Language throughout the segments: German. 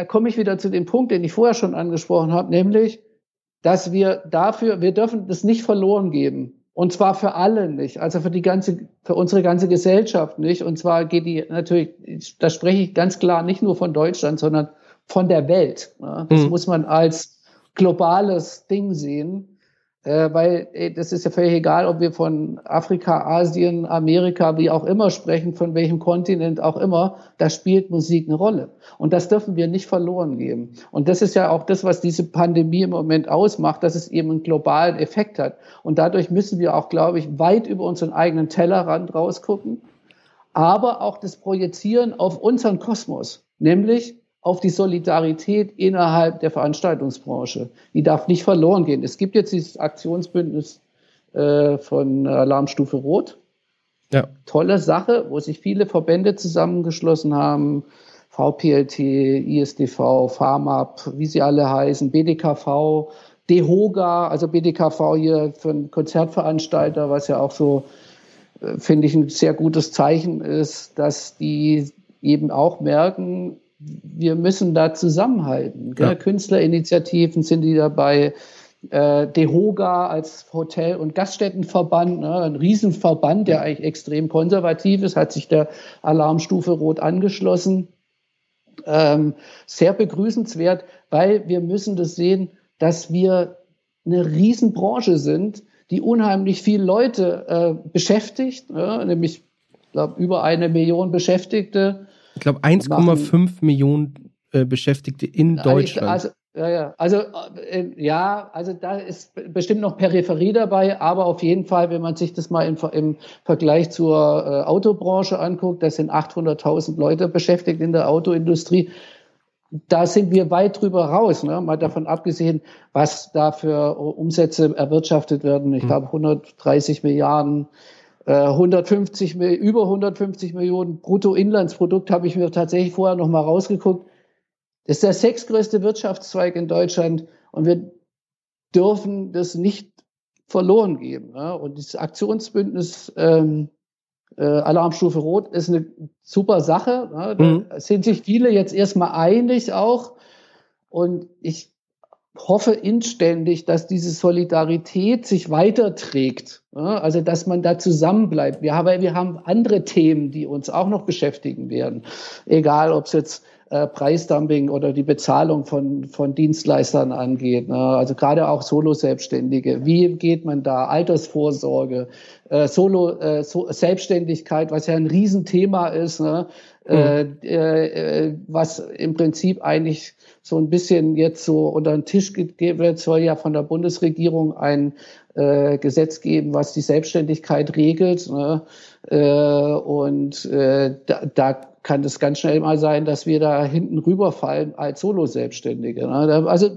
da komme ich wieder zu dem Punkt, den ich vorher schon angesprochen habe, nämlich, dass wir dafür, wir dürfen das nicht verloren geben. Und zwar für alle nicht, also für die ganze, für unsere ganze Gesellschaft nicht. Und zwar geht die natürlich, da spreche ich ganz klar nicht nur von Deutschland, sondern von der Welt. Das mhm. muss man als globales Ding sehen. Äh, weil ey, das ist ja völlig egal, ob wir von Afrika, Asien, Amerika, wie auch immer sprechen, von welchem Kontinent auch immer, da spielt Musik eine Rolle. Und das dürfen wir nicht verloren geben. Und das ist ja auch das, was diese Pandemie im Moment ausmacht, dass es eben einen globalen Effekt hat. Und dadurch müssen wir auch, glaube ich, weit über unseren eigenen Tellerrand rausgucken, aber auch das Projizieren auf unseren Kosmos, nämlich auf die Solidarität innerhalb der Veranstaltungsbranche. Die darf nicht verloren gehen. Es gibt jetzt dieses Aktionsbündnis äh, von Alarmstufe Rot. Ja. Tolle Sache, wo sich viele Verbände zusammengeschlossen haben. VPLT, ISDV, FARMAP, wie sie alle heißen, BDKV, DEHOGA, also BDKV hier für einen Konzertveranstalter, was ja auch so, äh, finde ich, ein sehr gutes Zeichen ist, dass die eben auch merken, wir müssen da zusammenhalten. Ja. Künstlerinitiativen sind die dabei, äh, DEHOGA als Hotel- und Gaststättenverband, ne, ein Riesenverband, der eigentlich extrem konservativ ist, hat sich der Alarmstufe Rot angeschlossen. Ähm, sehr begrüßenswert, weil wir müssen das sehen, dass wir eine Riesenbranche sind, die unheimlich viele Leute äh, beschäftigt, ne, nämlich glaub, über eine Million Beschäftigte ich glaube 1,5 Millionen äh, Beschäftigte in Deutschland. Also, ja, ja. Also äh, ja, also da ist bestimmt noch Peripherie dabei, aber auf jeden Fall, wenn man sich das mal im, im Vergleich zur äh, Autobranche anguckt, das sind 800.000 Leute beschäftigt in der Autoindustrie. Da sind wir weit drüber raus, ne? mal davon abgesehen, was da für Umsätze erwirtschaftet werden. Ich hm. glaube 130 Milliarden 150, äh, über 150 Millionen Bruttoinlandsprodukt habe ich mir tatsächlich vorher noch mal rausgeguckt. Das ist der sechstgrößte Wirtschaftszweig in Deutschland und wir dürfen das nicht verloren geben. Ja? Und dieses Aktionsbündnis ähm, äh, Alarmstufe Rot ist eine super Sache. Ja? Da mhm. sind sich viele jetzt erstmal einig auch. Und ich hoffe inständig, dass diese Solidarität sich weiterträgt. Also, dass man da zusammenbleibt. Wir haben, wir haben andere Themen, die uns auch noch beschäftigen werden. Egal, ob es jetzt äh, Preisdumping oder die Bezahlung von, von Dienstleistern angeht. Ne? Also gerade auch Solo-Selbstständige. Wie geht man da? Altersvorsorge, äh, Solo, äh, so Selbstständigkeit, was ja ein Riesenthema ist, ne? Mhm. Äh, äh, was im Prinzip eigentlich so ein bisschen jetzt so unter den Tisch gegeben wird, soll ja von der Bundesregierung ein äh, Gesetz geben, was die Selbstständigkeit regelt. Ne? Äh, und äh, da, da kann es ganz schnell mal sein, dass wir da hinten rüberfallen als Solo-Selbstständige. Ne? Also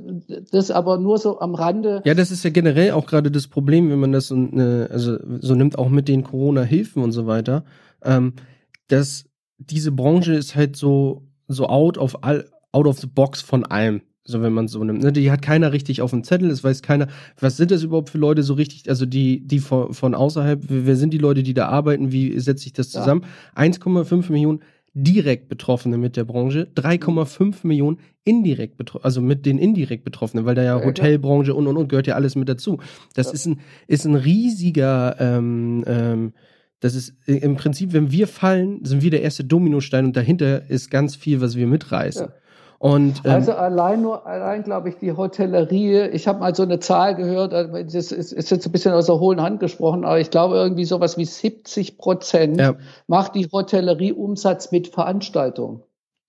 das aber nur so am Rande. Ja, das ist ja generell auch gerade das Problem, wenn man das so, äh, also so nimmt, auch mit den Corona-Hilfen und so weiter, ähm, dass diese Branche ist halt so so out of all out of the box von allem. So, wenn man so nimmt. Ne? Die hat keiner richtig auf dem Zettel, es weiß keiner, was sind das überhaupt für Leute so richtig, also die, die von, von außerhalb, wer sind die Leute, die da arbeiten, wie setzt sich das zusammen? Ja. 1,5 Millionen direkt Betroffene mit der Branche, 3,5 Millionen indirekt betroffen, also mit den indirekt Betroffenen, weil da ja, ja Hotelbranche und und und gehört ja alles mit dazu. Das ja. ist ein ist ein riesiger ähm, ähm, das ist im Prinzip, wenn wir fallen, sind wir der erste Dominostein und dahinter ist ganz viel, was wir mitreißen. Ja. Und, ähm, also allein nur, allein glaube ich, die Hotellerie, ich habe mal so eine Zahl gehört, äh, das ist, ist jetzt ein bisschen aus der hohlen Hand gesprochen, aber ich glaube irgendwie sowas wie 70 Prozent ja. macht die Hotellerie Umsatz mit Veranstaltungen.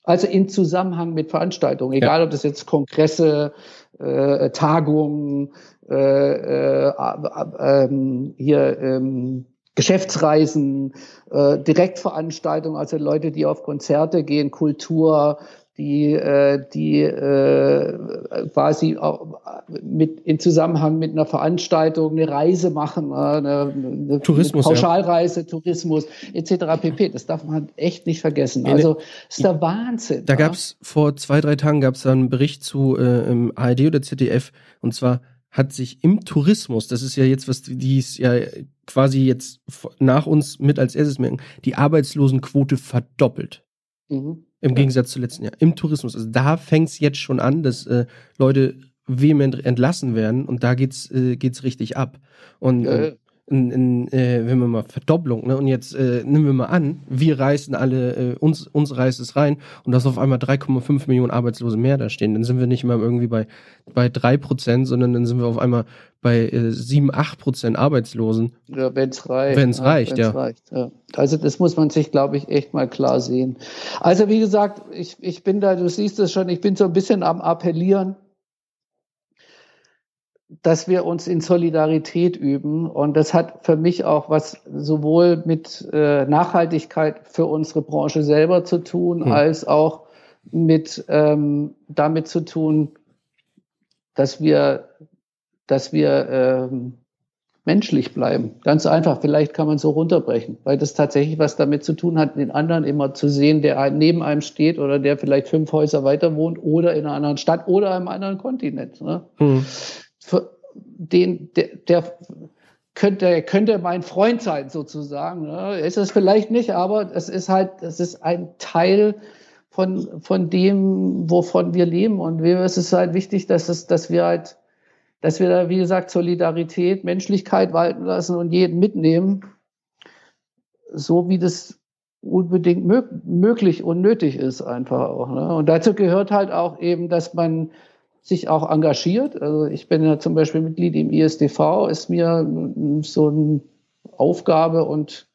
Also in Zusammenhang mit Veranstaltungen, egal ja. ob das jetzt Kongresse, äh, Tagungen, äh, äh, äh, hier ähm, Geschäftsreisen, äh, Direktveranstaltungen, also Leute, die auf Konzerte gehen, Kultur, die, äh, die äh, quasi mit, in Zusammenhang mit einer Veranstaltung eine Reise machen, äh, eine, eine Tourismus, Pauschalreise, ja. Tourismus etc. pp. Das darf man echt nicht vergessen. Also ist der Wahnsinn. Da ja? gab es vor zwei, drei Tagen gab es einen Bericht zu äh, im ARD oder ZDF und zwar hat sich im Tourismus, das ist ja jetzt was, die ist ja quasi jetzt nach uns mit als erstes merken, die Arbeitslosenquote verdoppelt. Mhm. Im Gegensatz zu letzten Jahr. Im Tourismus. Also da fängt es jetzt schon an, dass äh, Leute vehement entlassen werden und da geht's, äh, geht's richtig ab. Und äh, in, in, äh, wenn wir mal Verdopplung, ne? Und jetzt äh, nehmen wir mal an, wir reißen alle, äh, uns, uns reißt es rein und dass auf einmal 3,5 Millionen Arbeitslose mehr da stehen. Dann sind wir nicht mehr irgendwie bei, bei 3 Prozent, sondern dann sind wir auf einmal bei äh, 7, 8 Prozent Arbeitslosen. Ja, wenn es reicht. Wenn es ja, reicht, ja. reicht, ja. Also das muss man sich, glaube ich, echt mal klar sehen. Also wie gesagt, ich, ich bin da, du siehst es schon, ich bin so ein bisschen am Appellieren dass wir uns in Solidarität üben. Und das hat für mich auch was sowohl mit äh, Nachhaltigkeit für unsere Branche selber zu tun, hm. als auch mit ähm, damit zu tun, dass wir, dass wir ähm, menschlich bleiben. Ganz einfach. Vielleicht kann man so runterbrechen, weil das tatsächlich was damit zu tun hat, den anderen immer zu sehen, der neben einem steht oder der vielleicht fünf Häuser weiter wohnt oder in einer anderen Stadt oder einem anderen Kontinent. Ne? Hm den, der, der könnte, könnte mein Freund sein, sozusagen. Ne? Ist es vielleicht nicht, aber es ist halt, es ist ein Teil von, von dem, wovon wir leben. Und mir ist es halt wichtig, dass es, dass wir halt, dass wir da, wie gesagt, Solidarität, Menschlichkeit walten lassen und jeden mitnehmen, so wie das unbedingt möglich und nötig ist einfach auch. Ne? Und dazu gehört halt auch eben, dass man sich auch engagiert. Also ich bin ja zum Beispiel Mitglied im ISDV, ist mir so eine Aufgabe und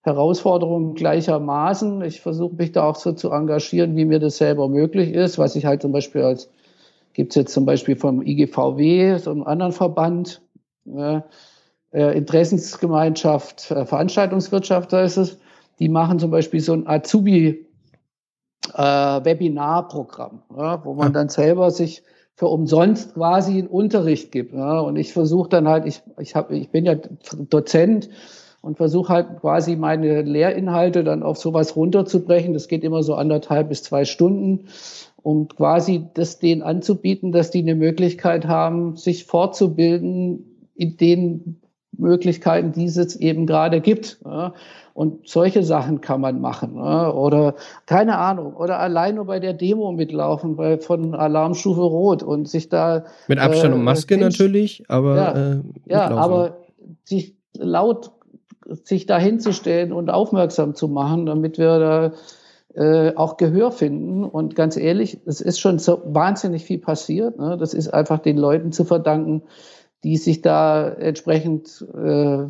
Herausforderung gleichermaßen. Ich versuche mich da auch so zu engagieren, wie mir das selber möglich ist, was ich halt zum Beispiel als, gibt es jetzt zum Beispiel vom IGVW, so einem anderen Verband, äh, Interessensgemeinschaft, äh, Veranstaltungswirtschaft heißt es, die machen zum Beispiel so ein Azubi äh, Webinarprogramm, ja, wo man dann selber sich für umsonst quasi einen Unterricht gibt. Ja. Und ich versuche dann halt, ich, ich, hab, ich bin ja Dozent und versuche halt quasi meine Lehrinhalte dann auf sowas runterzubrechen. Das geht immer so anderthalb bis zwei Stunden, um quasi das denen anzubieten, dass die eine Möglichkeit haben, sich fortzubilden in den Möglichkeiten, die es jetzt eben gerade gibt. Ja. Und solche Sachen kann man machen. Ne? Oder keine Ahnung, oder allein nur bei der Demo mitlaufen, bei, von Alarmstufe Rot und sich da. Mit Abstand äh, und Maske natürlich, aber. Ja, äh, ja aber sich laut sich da hinzustellen und aufmerksam zu machen, damit wir da äh, auch Gehör finden. Und ganz ehrlich, es ist schon so wahnsinnig viel passiert. Ne? Das ist einfach den Leuten zu verdanken, die sich da entsprechend äh,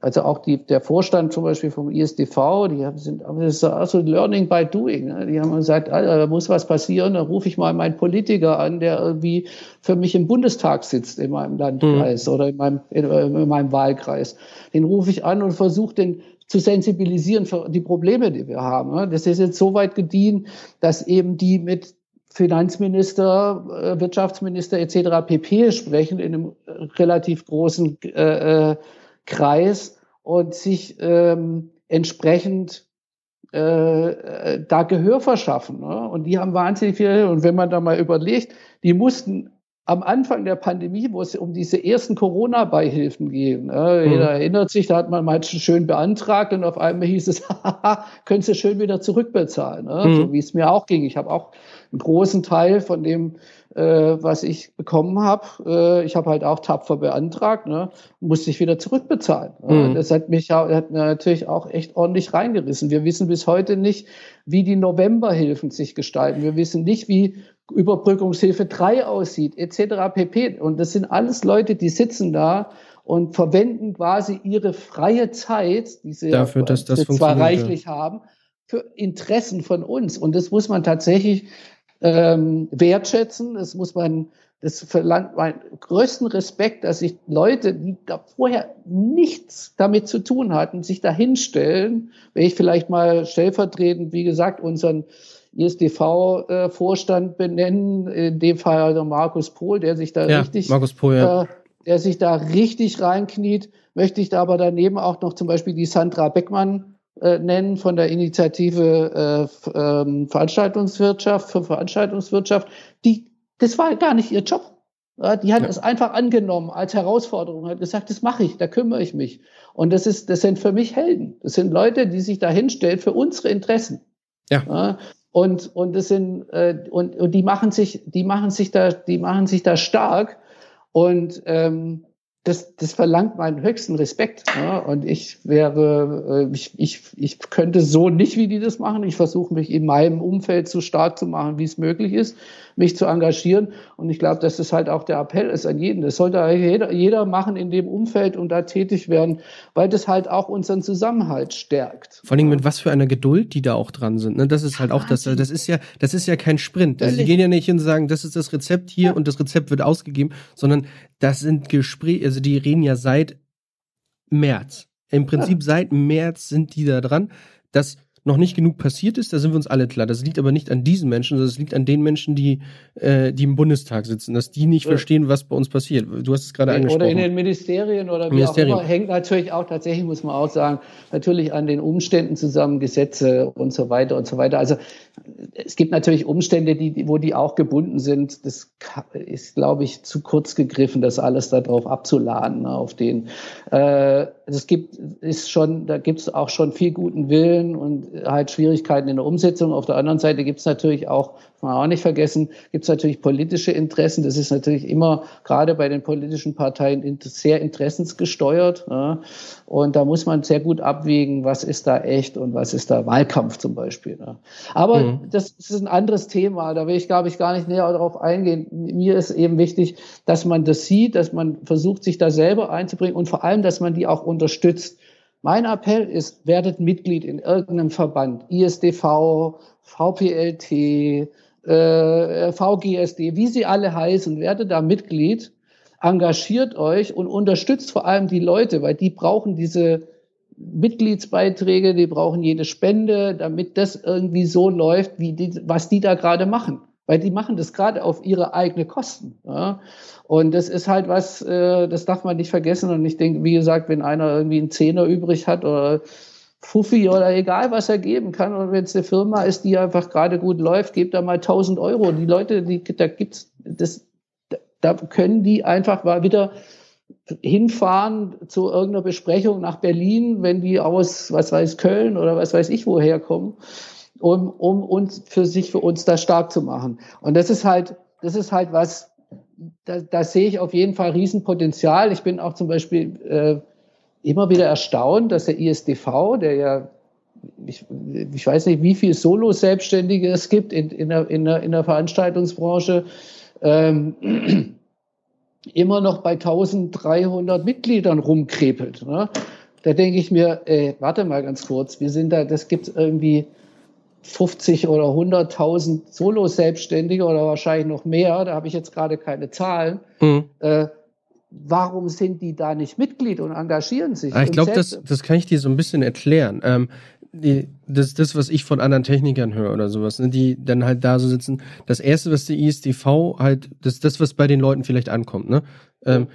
also auch die, der Vorstand zum Beispiel vom ISDV, die haben, sind das ist also Learning by Doing. Ne? Die haben gesagt, Alter, da muss was passieren, da rufe ich mal meinen Politiker an, der irgendwie für mich im Bundestag sitzt in meinem Landkreis mhm. oder in meinem, in, in, meinem Wahlkreis. Den rufe ich an und versuche den zu sensibilisieren für die Probleme, die wir haben. Ne? Das ist jetzt so weit gediehen, dass eben die mit Finanzminister, äh, Wirtschaftsminister etc. pp. sprechen in einem relativ großen äh, äh Kreis und sich ähm, entsprechend äh, äh, da Gehör verschaffen. Ne? Und die haben wahnsinnig viel. Und wenn man da mal überlegt, die mussten am Anfang der Pandemie, wo es um diese ersten Corona-Beihilfen ging, ne? mhm. jeder erinnert sich, da hat man mal schön beantragt und auf einmal hieß es, haha, können Sie schön wieder zurückbezahlen. Ne? Mhm. So wie es mir auch ging. Ich habe auch einen großen Teil von dem äh, was ich bekommen habe. Äh, ich habe halt auch tapfer beantragt, ne, musste ich wieder zurückbezahlen. Mhm. Das hat mich hat mir natürlich auch echt ordentlich reingerissen. Wir wissen bis heute nicht, wie die Novemberhilfen sich gestalten. Wir wissen nicht, wie Überbrückungshilfe 3 aussieht, etc. pp. Und das sind alles Leute, die sitzen da und verwenden quasi ihre freie Zeit, die sie Dafür, dass das zwar reichlich haben, für Interessen von uns. Und das muss man tatsächlich ähm, wertschätzen. Das muss man, das verlangt meinen größten Respekt, dass sich Leute, die da vorher nichts damit zu tun hatten, sich da hinstellen. Wenn ich vielleicht mal stellvertretend, wie gesagt, unseren ISDV-Vorstand benennen, in dem Fall also Markus Pohl, der sich da ja, richtig, Markus Pohl, ja. äh, der sich da richtig reinkniet, möchte ich da aber daneben auch noch zum Beispiel die Sandra Beckmann äh, nennen von der Initiative äh, ähm, Veranstaltungswirtschaft für Veranstaltungswirtschaft. Die, das war gar nicht ihr Job. Ja, die hat ja. es einfach angenommen als Herausforderung, hat gesagt, das mache ich, da kümmere ich mich. Und das ist, das sind für mich Helden. Das sind Leute, die sich da hinstellen für unsere Interessen. Ja. ja und und das sind äh, und, und die machen sich die machen sich da die machen sich da stark und ähm, das, das verlangt meinen höchsten Respekt. Ja? Und ich wäre, äh, ich, ich, ich könnte so nicht, wie die das machen. Ich versuche mich in meinem Umfeld so stark zu machen, wie es möglich ist, mich zu engagieren. Und ich glaube, dass das halt auch der Appell ist an jeden. Das sollte jeder, jeder machen in dem Umfeld und da tätig werden, weil das halt auch unseren Zusammenhalt stärkt. Vor allem mit was für einer Geduld die da auch dran sind. Ne? Das ist halt auch das, das ist ja, das ist ja kein Sprint. Also die gehen ja nicht hin und sagen, das ist das Rezept hier ja. und das Rezept wird ausgegeben, sondern das sind Gespräche, also die reden ja seit März. Im Prinzip ja. seit März sind die da dran. Das noch nicht genug passiert ist, da sind wir uns alle klar. Das liegt aber nicht an diesen Menschen, sondern es liegt an den Menschen, die, äh, die im Bundestag sitzen, dass die nicht ja. verstehen, was bei uns passiert. Du hast es gerade angesprochen. Oder in den Ministerien oder wie Ministerien. auch immer. Hängt natürlich auch tatsächlich, muss man auch sagen, natürlich an den Umständen zusammen, Gesetze und so weiter und so weiter. Also es gibt natürlich Umstände, die, wo die auch gebunden sind. Das ist, glaube ich, zu kurz gegriffen, das alles darauf abzuladen, auf den. Äh, es gibt, ist schon, da gibt es auch schon viel guten Willen und halt Schwierigkeiten in der Umsetzung. Auf der anderen Seite gibt es natürlich auch, kann man auch nicht vergessen, gibt es natürlich politische Interessen. Das ist natürlich immer gerade bei den politischen Parteien sehr interessensgesteuert. Ja. Und da muss man sehr gut abwägen, was ist da echt und was ist da Wahlkampf zum Beispiel. Ja. Aber mhm. das ist ein anderes Thema. Da will ich, glaube ich, gar nicht näher darauf eingehen. Mir ist eben wichtig, dass man das sieht, dass man versucht, sich da selber einzubringen und vor allem, dass man die auch unterstützt. Mein Appell ist, werdet Mitglied in irgendeinem Verband, ISDV, VPLT, äh, VGSD, wie sie alle heißen, werdet da Mitglied, engagiert euch und unterstützt vor allem die Leute, weil die brauchen diese Mitgliedsbeiträge, die brauchen jede Spende, damit das irgendwie so läuft, wie die, was die da gerade machen. Weil die machen das gerade auf ihre eigene Kosten. Ja? Und das ist halt was, äh, das darf man nicht vergessen. Und ich denke, wie gesagt, wenn einer irgendwie einen Zehner übrig hat oder Fuffi oder egal, was er geben kann. Und wenn es eine Firma ist, die einfach gerade gut läuft, gebt da mal 1000 Euro. Die Leute, die, da gibt's, das, da können die einfach mal wieder hinfahren zu irgendeiner Besprechung nach Berlin, wenn die aus, was weiß, Köln oder was weiß ich woher kommen, um, um uns für sich, für uns da stark zu machen. Und das ist halt, das ist halt was, da, da sehe ich auf jeden Fall Riesenpotenzial. Ich bin auch zum Beispiel äh, immer wieder erstaunt, dass der ISDV, der ja, ich, ich weiß nicht, wie viele Solo-Selbstständige es gibt in, in, der, in, der, in der Veranstaltungsbranche, ähm, immer noch bei 1300 Mitgliedern rumkrepelt. Ne? Da denke ich mir, ey, warte mal ganz kurz, wir sind da, das gibt irgendwie 50 oder 100.000 Solo-Selbstständige oder wahrscheinlich noch mehr, da habe ich jetzt gerade keine Zahlen. Mhm. Äh, warum sind die da nicht Mitglied und engagieren sich? Ah, ich glaube, das, das kann ich dir so ein bisschen erklären. Ähm, die, das das, was ich von anderen Technikern höre oder sowas, ne, die dann halt da so sitzen. Das erste, was die ISDV halt, das ist das, was bei den Leuten vielleicht ankommt, ne? Ähm,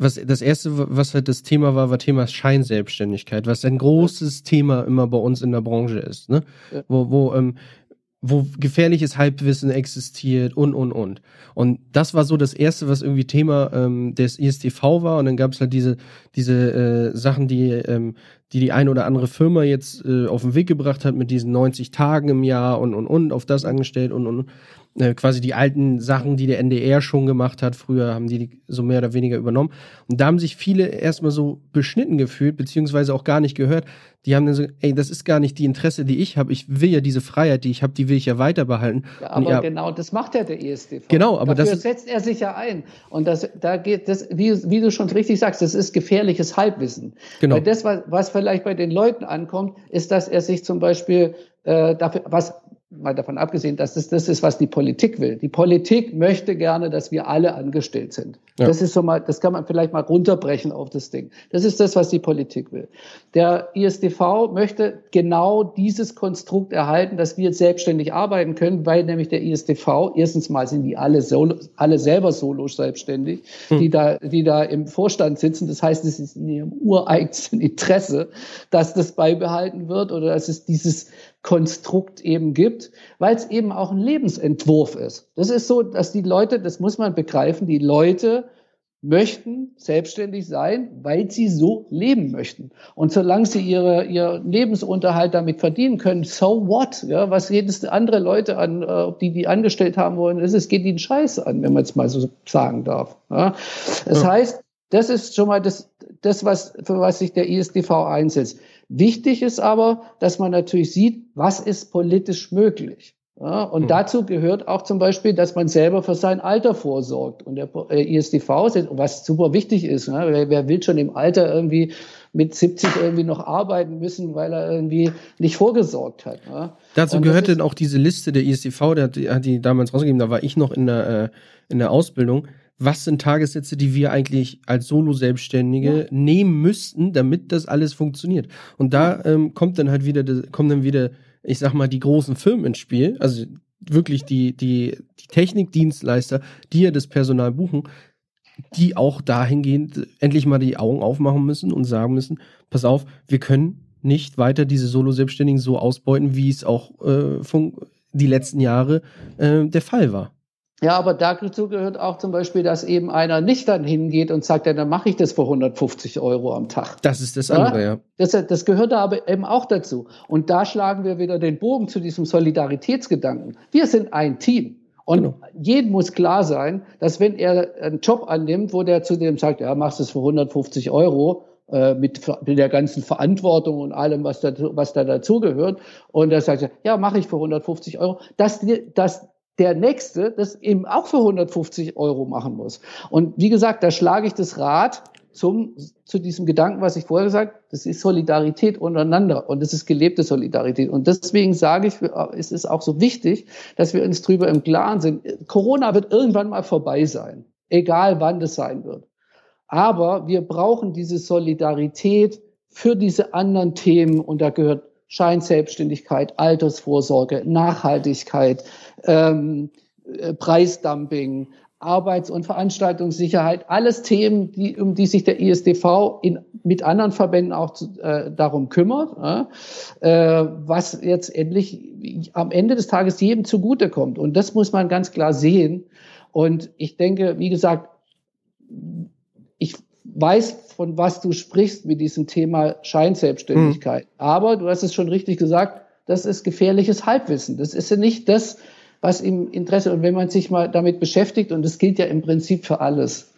was das erste, was halt das Thema war, war Thema Scheinselbstständigkeit, was ein großes. Thema immer bei uns in der Branche ist, ne? Ja. Wo, wo, ähm, wo gefährliches Halbwissen existiert und und und. Und das war so das erste, was irgendwie Thema ähm, des ISTV war. Und dann gab es halt diese diese äh, Sachen, die ähm, die die eine oder andere Firma jetzt äh, auf den Weg gebracht hat mit diesen 90 Tagen im Jahr und und und auf das angestellt und und äh, quasi die alten Sachen, die der NDR schon gemacht hat. Früher haben die, die so mehr oder weniger übernommen. Und da haben sich viele erstmal so beschnitten gefühlt, beziehungsweise auch gar nicht gehört. Die haben dann so, ey, das ist gar nicht die Interesse, die ich habe. Ich will ja diese Freiheit, die ich habe, die will ich ja weiter behalten. Ja, aber ja, genau, das macht ja der ESDV. Genau, aber Dafür das setzt er sich ja ein. Und das, da geht, das, wie, wie du schon richtig sagst, das ist gefährliches Halbwissen. Genau. Weil das, was, was vielleicht bei den Leuten ankommt, ist, dass er sich zum Beispiel äh, dafür, was mal davon abgesehen, dass das das ist, was die Politik will. Die Politik möchte gerne, dass wir alle angestellt sind. Ja. Das ist so mal, das kann man vielleicht mal runterbrechen auf das Ding. Das ist das, was die Politik will. Der ISDV möchte genau dieses Konstrukt erhalten, dass wir selbstständig arbeiten können, weil nämlich der ISDV, erstens mal sind die alle solo, alle selber solo selbstständig, hm. die da, die da im Vorstand sitzen. Das heißt, es ist in ihrem ureigensten Interesse, dass das beibehalten wird oder dass es dieses Konstrukt eben gibt, weil es eben auch ein Lebensentwurf ist. Das ist so, dass die Leute, das muss man begreifen, die Leute möchten selbstständig sein, weil sie so leben möchten. Und solange sie ihre, ihr Lebensunterhalt damit verdienen können, so what? Ja, was jedes andere Leute an, äh, die die angestellt haben wollen, ist, es geht ihnen Scheiße an, wenn man es mal so sagen darf. Ja. Das ja. heißt, das ist schon mal das, das was, für was sich der ISDV einsetzt. Wichtig ist aber, dass man natürlich sieht, was ist politisch möglich. Ja, und mhm. dazu gehört auch zum Beispiel, dass man selber für sein Alter vorsorgt. Und der äh, ISDV, was super wichtig ist, ne? wer, wer, will schon im Alter irgendwie mit 70 irgendwie noch arbeiten müssen, weil er irgendwie nicht vorgesorgt hat. Ne? Dazu und gehört dann auch diese Liste der ISDV, der hat die, hat die damals rausgegeben, da war ich noch in der, äh, in der Ausbildung. Was sind Tagessätze, die wir eigentlich als Solo-Selbstständige ja. nehmen müssten, damit das alles funktioniert? Und da ähm, kommt dann halt wieder, kommen dann wieder ich sag mal, die großen Firmen ins Spiel, also wirklich die, die, die Technikdienstleister, die ja das Personal buchen, die auch dahingehend endlich mal die Augen aufmachen müssen und sagen müssen, pass auf, wir können nicht weiter diese Solo-Selbstständigen so ausbeuten, wie es auch äh, die letzten Jahre äh, der Fall war. Ja, aber dazu gehört auch zum Beispiel, dass eben einer nicht dann hingeht und sagt, ja, dann mache ich das für 150 Euro am Tag. Das ist das andere, ja. ja. Das, das gehört da aber eben auch dazu. Und da schlagen wir wieder den Bogen zu diesem Solidaritätsgedanken. Wir sind ein Team. Und genau. jedem muss klar sein, dass wenn er einen Job annimmt, wo der zu dem sagt, ja, machst du es für 150 Euro, äh, mit, mit der ganzen Verantwortung und allem, was da, was da dazugehört. Und er sagt, ja, mache ich für 150 Euro. Dass, dass der Nächste das eben auch für 150 Euro machen muss. Und wie gesagt, da schlage ich das Rad zum, zu diesem Gedanken, was ich vorher gesagt habe, das ist Solidarität untereinander und das ist gelebte Solidarität. Und deswegen sage ich, es ist auch so wichtig, dass wir uns drüber im Klaren sind. Corona wird irgendwann mal vorbei sein, egal wann das sein wird. Aber wir brauchen diese Solidarität für diese anderen Themen und da gehört Scheinselbstständigkeit, Altersvorsorge, Nachhaltigkeit, ähm, äh, Preisdumping, Arbeits- und Veranstaltungssicherheit, alles Themen, die, um die sich der ISDV in, mit anderen Verbänden auch zu, äh, darum kümmert, äh, was jetzt endlich am Ende des Tages jedem zugutekommt. Und das muss man ganz klar sehen. Und ich denke, wie gesagt, weiß, von was du sprichst mit diesem Thema Scheinselbstständigkeit. Mhm. Aber du hast es schon richtig gesagt, das ist gefährliches Halbwissen. Das ist ja nicht das, was im Interesse, und wenn man sich mal damit beschäftigt, und das gilt ja im Prinzip für alles,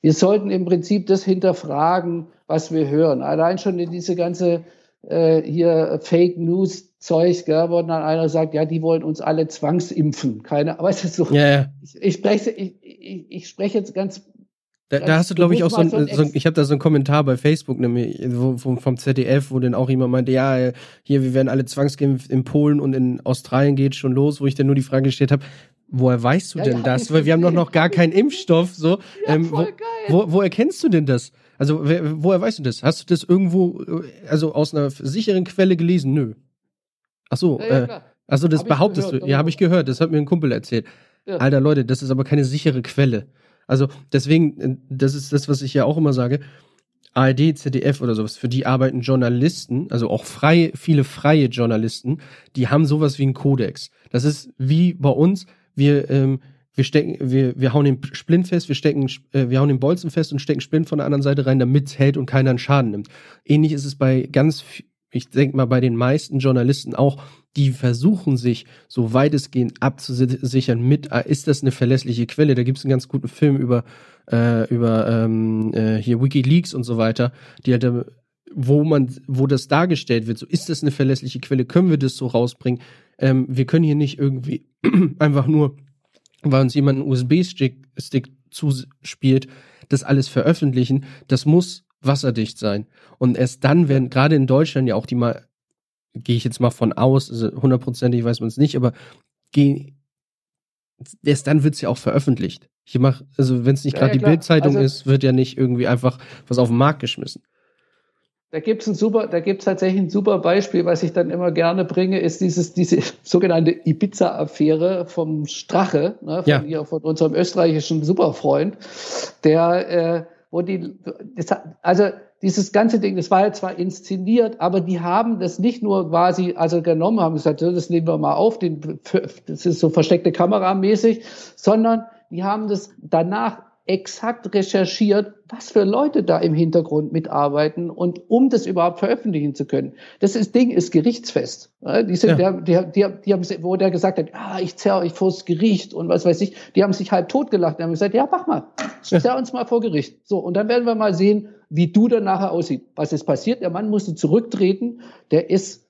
wir sollten im Prinzip das hinterfragen, was wir hören. Allein schon in diese ganze äh, hier Fake News Zeug, gell, wo dann einer sagt, ja, die wollen uns alle zwangsimpfen. Keine, aber es ist so. Ja. Ich, ich, spreche, ich, ich, ich spreche jetzt ganz da, da hast du, glaube ich, auch so ein, so ich habe da so einen Kommentar bei Facebook, nämlich wo, vom ZDF, wo dann auch jemand meinte, ja, hier, wir werden alle zwangsgeimpft in Polen und in Australien geht schon los, wo ich dann nur die Frage gestellt habe, woher weißt du ja, denn ja, das? Weil wir haben doch noch gar keinen Impfstoff. So, ja, ähm, wo, wo, wo erkennst du denn das? Also, wer, woher weißt du das? Hast du das irgendwo, äh, also aus einer sicheren Quelle gelesen? Nö. Ach so, ja, äh, also das behauptest gehört, du? Ja, habe ich gehört. Das hat mir ein Kumpel erzählt. Alter Leute, das ist aber keine sichere Quelle. Also deswegen, äh, das ist das, was ich ja auch immer sage. ARD, ZDF oder sowas, für die arbeiten Journalisten, also auch freie, viele freie Journalisten, die haben sowas wie einen Kodex. Das ist wie bei uns, wir, ähm, wir stecken, wir, wir hauen den Splint fest, wir stecken, äh, wir hauen den Bolzen fest und stecken Splint von der anderen Seite rein, damit es hält und keiner einen Schaden nimmt. Ähnlich ist es bei ganz, ich denke mal, bei den meisten Journalisten auch, die versuchen sich so weitestgehend abzusichern mit, äh, ist das eine verlässliche Quelle? Da gibt es einen ganz guten Film über, äh, über ähm, äh, hier WikiLeaks und so weiter, die halt, äh, wo man, wo das dargestellt wird, so ist das eine verlässliche Quelle, können wir das so rausbringen? Ähm, wir können hier nicht irgendwie einfach nur, weil uns jemand einen USB-Stick Stick zuspielt, das alles veröffentlichen. Das muss wasserdicht sein. Und erst dann werden gerade in Deutschland ja auch die mal gehe ich jetzt mal von aus, also hundertprozentig weiß man es nicht, aber geh, erst dann wird es ja auch veröffentlicht. Ich mach, also wenn es nicht ja, gerade ja, die Bildzeitung also, ist, wird ja nicht irgendwie einfach was auf den Markt geschmissen. Da gibt's ein super, da gibt's tatsächlich ein super Beispiel, was ich dann immer gerne bringe, ist dieses, diese sogenannte Ibiza-Affäre vom Strache, ne, von, ja. hier, von unserem österreichischen Superfreund, der, äh, wo die, das, also dieses ganze Ding, das war ja zwar inszeniert, aber die haben das nicht nur quasi also genommen, haben gesagt, das nehmen wir mal auf, den, das ist so versteckte Kamera mäßig, sondern die haben das danach exakt recherchiert, was für Leute da im Hintergrund mitarbeiten und um das überhaupt veröffentlichen zu können. Das ist, Ding ist gerichtsfest. Die sind, ja. die, die, die, haben, wo der gesagt hat, ah, ich zerre euch vors Gericht und was weiß ich, die haben sich halb totgelacht. Die haben gesagt, ja, mach mal, zerr uns mal vor Gericht. So, und dann werden wir mal sehen, wie du dann nachher aussieht. Was ist passiert? Der Mann musste zurücktreten. Der ist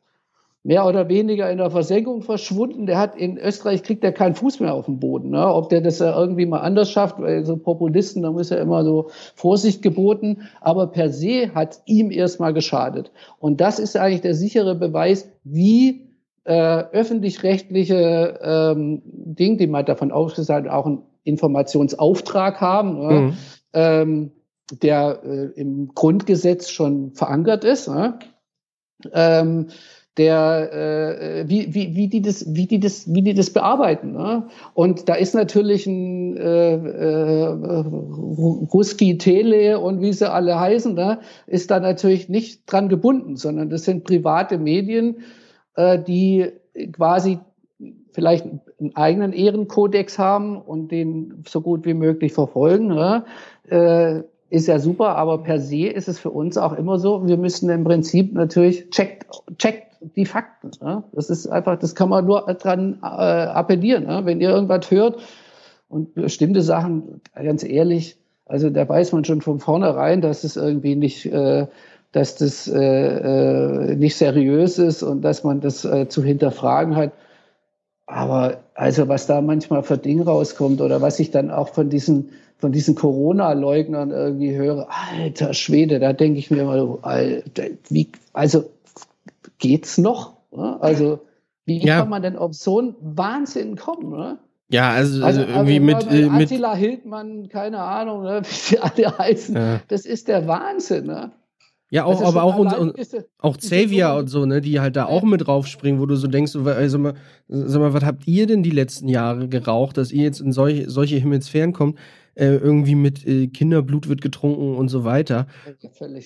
mehr oder weniger in der Versenkung verschwunden. Der hat in Österreich kriegt er keinen Fuß mehr auf den Boden. Ne? Ob der das ja irgendwie mal anders schafft, weil so Populisten, da muss ja immer so Vorsicht geboten. Aber per se hat ihm erstmal geschadet. Und das ist eigentlich der sichere Beweis, wie äh, öffentlich-rechtliche ähm, Dinge, die man davon ausgesagt auch einen Informationsauftrag haben, ne? mhm. ähm, der äh, im Grundgesetz schon verankert ist. Ne? Ähm, der äh, wie, wie, wie die das wie die das wie die das bearbeiten ne? und da ist natürlich ein äh, äh, Ruski Tele und wie sie alle heißen ne? ist da natürlich nicht dran gebunden sondern das sind private Medien äh, die quasi vielleicht einen eigenen Ehrenkodex haben und den so gut wie möglich verfolgen ne? äh, ist ja super, aber per se ist es für uns auch immer so, wir müssen im Prinzip natürlich checkt, checkt die Fakten. Ne? Das ist einfach, das kann man nur dran äh, appellieren. Ne? Wenn ihr irgendwas hört und bestimmte Sachen, ganz ehrlich, also da weiß man schon von vornherein, dass es irgendwie nicht, äh, dass das äh, äh, nicht seriös ist und dass man das äh, zu hinterfragen hat. Aber also was da manchmal für Dinge rauskommt oder was ich dann auch von diesen von diesen Corona-Leugnern irgendwie höre, alter Schwede, da denke ich mir immer, Alter, wie, also geht's noch? Also, wie ja. kann man denn auf so einen Wahnsinn kommen? Ne? Ja, also, also, also irgendwie also, mit, mit Attila Hildmann, keine Ahnung, ne, wie sie alle heißen. Ja. Das ist der Wahnsinn, ne? Ja, auch, aber auch, und, und, auch Xavier und so, ne, die halt da auch mit raufspringen, wo du so denkst, also mal, sag mal, was habt ihr denn die letzten Jahre geraucht, dass ihr jetzt in solche, solche Himmelsfern kommt? Äh, irgendwie mit äh, Kinderblut wird getrunken und so weiter.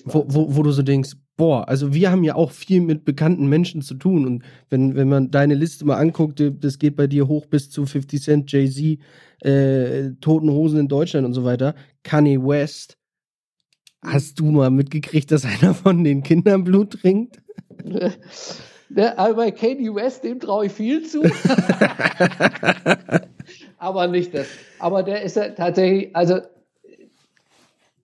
Wo, wo, wo du so denkst, boah, also wir haben ja auch viel mit bekannten Menschen zu tun. Und wenn, wenn man deine Liste mal anguckt, das geht bei dir hoch bis zu 50 Cent, Jay-Z, äh, Toten Hosen in Deutschland und so weiter, Kanye West. Hast du mal mitgekriegt, dass einer von den Kindern Blut trinkt? aber bei Kanye West, dem traue ich viel zu. aber nicht das. Aber der ist ja tatsächlich, also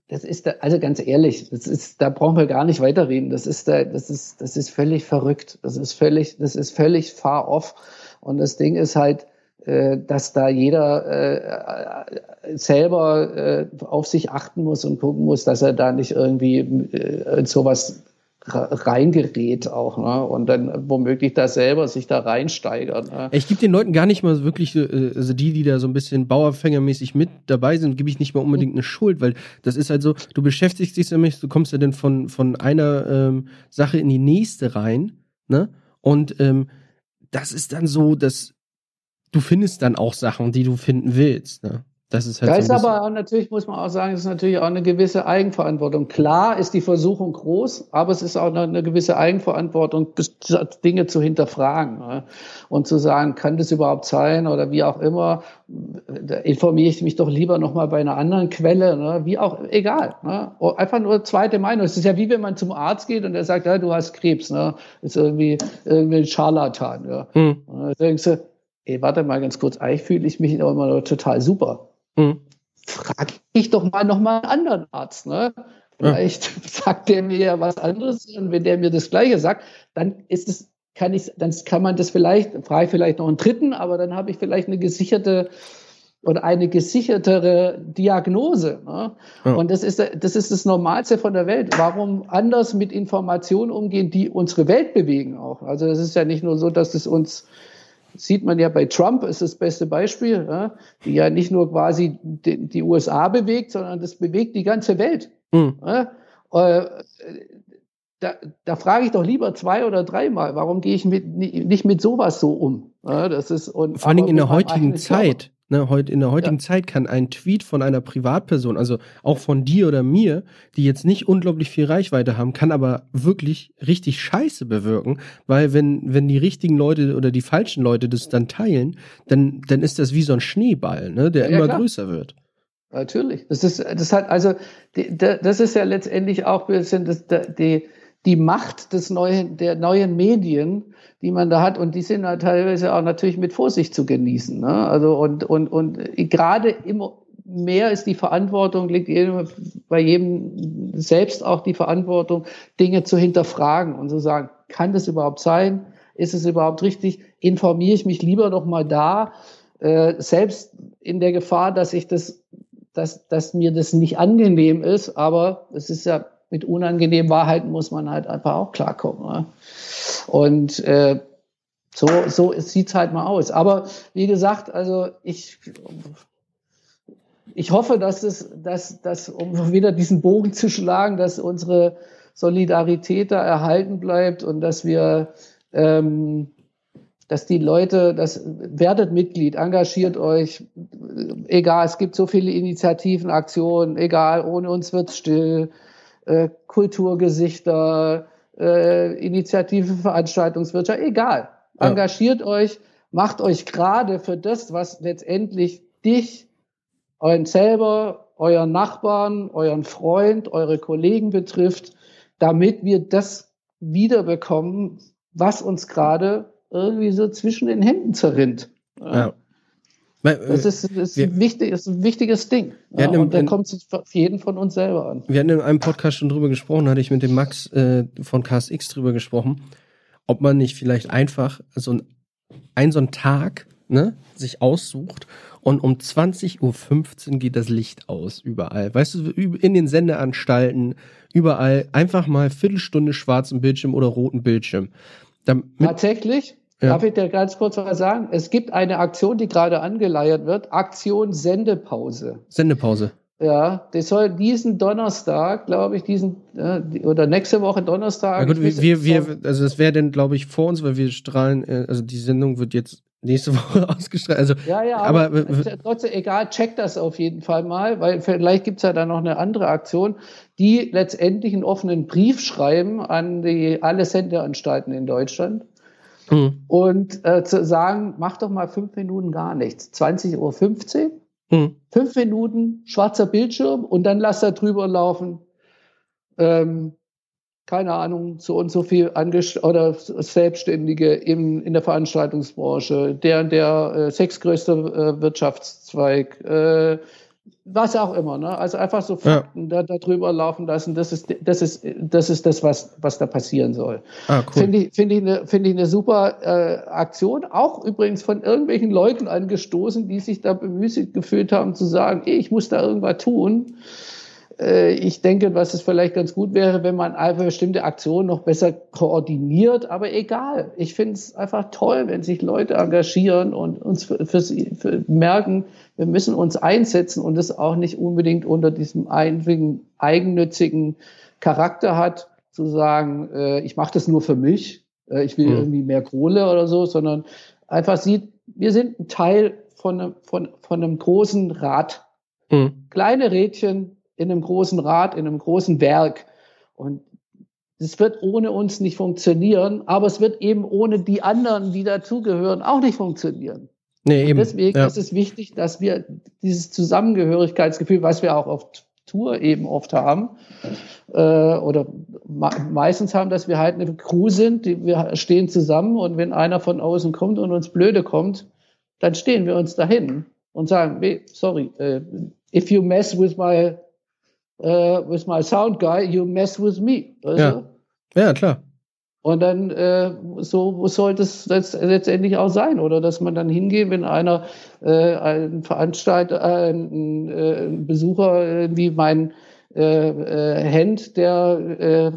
das ist, also ganz ehrlich, das ist, da brauchen wir gar nicht weiterreden. Das ist, da, das ist, das ist völlig verrückt. Das ist völlig, das ist völlig far off. Und das Ding ist halt, äh, dass da jeder äh, selber äh, auf sich achten muss und gucken muss, dass er da nicht irgendwie äh, sowas reingerät auch, ne? Und dann womöglich da selber sich da reinsteigert. Ne? Ich gebe den Leuten gar nicht mal wirklich, äh, also die, die da so ein bisschen Bauerfängermäßig mit dabei sind, gebe ich nicht mal unbedingt eine Schuld, weil das ist halt so, du beschäftigst dich damit, du kommst ja dann von, von einer ähm, Sache in die nächste rein, ne? Und ähm, das ist dann so, dass du findest dann auch Sachen, die du finden willst, ne? Das ist halt da so ist aber auch natürlich, muss man auch sagen, es ist natürlich auch eine gewisse Eigenverantwortung. Klar ist die Versuchung groß, aber es ist auch eine gewisse Eigenverantwortung, Dinge zu hinterfragen ne? und zu sagen, kann das überhaupt sein oder wie auch immer. Da informiere ich mich doch lieber nochmal bei einer anderen Quelle, ne? wie auch, egal. Ne? Einfach nur zweite Meinung. Es ist ja wie wenn man zum Arzt geht und er sagt, ja, du hast Krebs. Ne? Ist irgendwie, irgendwie ein Scharlatan. Ja? Hm. Und dann denkst du, ey, warte mal ganz kurz, eigentlich fühle ich mich immer noch total super. Mhm. Frag ich doch mal noch mal einen anderen Arzt. Ne? Vielleicht ja. sagt der mir ja was anderes und wenn der mir das Gleiche sagt, dann ist es kann ich, dann kann man das vielleicht, frage ich vielleicht noch einen dritten, aber dann habe ich vielleicht eine gesicherte oder eine gesichertere Diagnose. Ne? Ja. Und das ist, das ist das Normalste von der Welt. Warum anders mit Informationen umgehen, die unsere Welt bewegen auch? Also es ist ja nicht nur so, dass es uns sieht man ja bei Trump, ist das beste Beispiel, ja, die ja nicht nur quasi die, die, USA bewegt, sondern das bewegt die ganze Welt. Mhm. Ja, äh, da, da frage ich doch lieber zwei oder dreimal, warum gehe ich mit, nicht mit sowas so um? Ja, das ist, und, Vor allem in der heutigen Zeit. Ne, heute, in der heutigen ja. Zeit kann ein Tweet von einer Privatperson, also auch von dir oder mir, die jetzt nicht unglaublich viel Reichweite haben, kann aber wirklich richtig Scheiße bewirken, weil wenn, wenn die richtigen Leute oder die falschen Leute das dann teilen, dann, dann ist das wie so ein Schneeball, ne, der ja, immer klar. größer wird. Natürlich. Das ist, das hat, also, die, das ist ja letztendlich auch ein bisschen das, die, die Macht des neuen, der neuen Medien, die man da hat. Und die sind halt teilweise auch natürlich mit Vorsicht zu genießen. Ne? Also, und, und, und gerade immer mehr ist die Verantwortung, liegt jedem, bei jedem selbst auch die Verantwortung, Dinge zu hinterfragen und zu sagen, kann das überhaupt sein? Ist es überhaupt richtig? Informiere ich mich lieber noch mal da, äh, selbst in der Gefahr, dass ich das, dass, dass mir das nicht angenehm ist, aber es ist ja mit unangenehmen Wahrheiten muss man halt einfach auch klarkommen. Ne? Und äh, so, so sieht's halt mal aus. Aber wie gesagt, also ich, ich hoffe, dass es, dass, dass, um wieder diesen Bogen zu schlagen, dass unsere Solidarität da erhalten bleibt und dass wir ähm, dass die Leute, das werdet Mitglied, engagiert euch, egal, es gibt so viele Initiativen, Aktionen, egal, ohne uns wird's still, äh, Kulturgesichter, äh, Initiative Veranstaltungswirtschaft, egal. Ja. Engagiert euch, macht euch gerade für das, was letztendlich dich, euren selber, euren Nachbarn, euren Freund, eure Kollegen betrifft, damit wir das wiederbekommen, was uns gerade irgendwie so zwischen den Händen zerrinnt. Ja. Das ist, ist, wir, wichtig, ist ein wichtiges Ding. Ja, im, und da kommt es auf jeden von uns selber an. Wir hatten in einem Podcast schon drüber gesprochen, hatte ich mit dem Max äh, von KSX drüber gesprochen, ob man nicht vielleicht einfach so ein, ein so ein Tag ne, sich aussucht und um 20.15 Uhr geht das Licht aus überall. Weißt du, in den Sendeanstalten, überall einfach mal Viertelstunde schwarzen Bildschirm oder roten Bildschirm. Damit, Tatsächlich? Ja. Darf ich dir ganz kurz was sagen? Es gibt eine Aktion, die gerade angeleiert wird. Aktion Sendepause. Sendepause. Ja, das soll diesen Donnerstag, glaube ich, diesen äh, oder nächste Woche Donnerstag. Ja gut, wir, wir, also das wäre dann, glaube ich, vor uns, weil wir strahlen, äh, also die Sendung wird jetzt nächste Woche ausgestrahlt. Also, ja, ja, aber, aber trotzdem, egal, check das auf jeden Fall mal, weil vielleicht gibt's ja da noch eine andere Aktion, die letztendlich einen offenen Brief schreiben an die alle Sendeanstalten in Deutschland Mhm. Und äh, zu sagen, mach doch mal fünf Minuten gar nichts. 20.15 Uhr, mhm. fünf Minuten, schwarzer Bildschirm und dann lass da drüber laufen. Ähm, keine Ahnung, so und so viel Angest oder Selbstständige im, in der Veranstaltungsbranche, der der äh, sechsgrößte äh, Wirtschaftszweig, äh, was auch immer, ne? Also einfach so Fakten ja. da, da drüber laufen lassen. Das ist, das ist, das ist das, was, was da passieren soll. Ah, cool. Finde ich, finde ich eine, finde ich eine super äh, Aktion. Auch übrigens von irgendwelchen Leuten angestoßen, die sich da bemüßigt gefühlt haben zu sagen, ich muss da irgendwas tun. Äh, ich denke, was es vielleicht ganz gut wäre, wenn man einfach bestimmte Aktionen noch besser koordiniert, aber egal. Ich finde es einfach toll, wenn sich Leute engagieren und uns für, für, für merken, wir müssen uns einsetzen und es auch nicht unbedingt unter diesem einzigen eigennützigen Charakter hat, zu sagen, äh, ich mache das nur für mich, äh, ich will mhm. irgendwie mehr Kohle oder so, sondern einfach sieht, wir sind ein Teil von einem, von, von einem großen Rad. Mhm. Kleine Rädchen, in einem großen Rad, in einem großen Werk. Und es wird ohne uns nicht funktionieren, aber es wird eben ohne die anderen, die dazugehören, auch nicht funktionieren. Nee, eben. Und deswegen ja. ist es wichtig, dass wir dieses Zusammengehörigkeitsgefühl, was wir auch auf Tour eben oft haben, äh, oder meistens haben, dass wir halt eine Crew sind, die, wir stehen zusammen und wenn einer von außen kommt und uns blöde kommt, dann stehen wir uns dahin und sagen, sorry, uh, if you mess with my uh, with my sound guy, you mess with me. Also? Ja. ja, klar. Und dann äh, so sollte es letztendlich auch sein, oder dass man dann hingeht, wenn einer äh, ein Veranstalter, äh, ein, äh, ein Besucher wie mein äh, äh, Hand, der äh,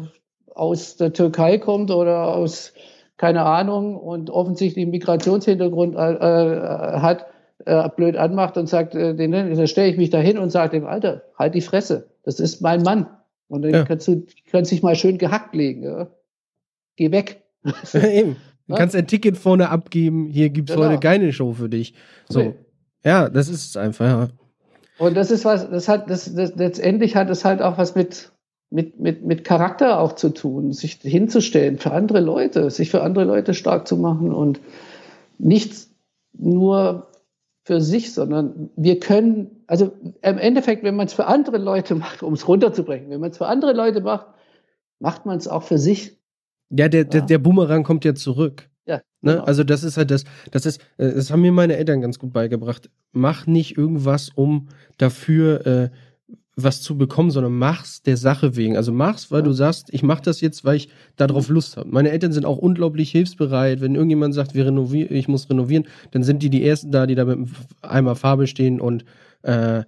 aus der Türkei kommt oder aus keine Ahnung und offensichtlich einen Migrationshintergrund äh, äh, hat, äh, blöd anmacht und sagt, äh, den, dann stelle ich mich da hin und sage dem Alter, halt die Fresse. Das ist mein Mann. Und dann ja. kannst du kannst dich mal schön gehackt legen. Ja? Geh weg. Eben. Du kannst ein Ticket vorne abgeben. Hier gibt's genau. heute keine Show für dich. So. Nee. Ja, das ist es einfach, ja. Und das ist was, das hat, das, das letztendlich hat es halt auch was mit, mit, mit, mit Charakter auch zu tun, sich hinzustellen für andere Leute, sich für andere Leute stark zu machen und nicht nur für sich, sondern wir können, also im Endeffekt, wenn man es für andere Leute macht, um es runterzubrechen, wenn man es für andere Leute macht, macht man es auch für sich. Ja, der, der, der Boomerang kommt ja zurück. Ja, Ne? genau. Also das ist halt das, das ist, äh, das haben mir meine Eltern ganz gut beigebracht. Mach nicht irgendwas, um dafür äh, was zu bekommen, sondern mach's der Sache wegen. Also mach's, weil Ja. du sagst, ich mach das jetzt, weil ich darauf Lust habe. Meine Eltern sind auch unglaublich hilfsbereit. Wenn irgendjemand sagt, wir renovieren, ich muss renovieren, dann sind die die ersten da, die da mit einem Eimer Farbe stehen und äh,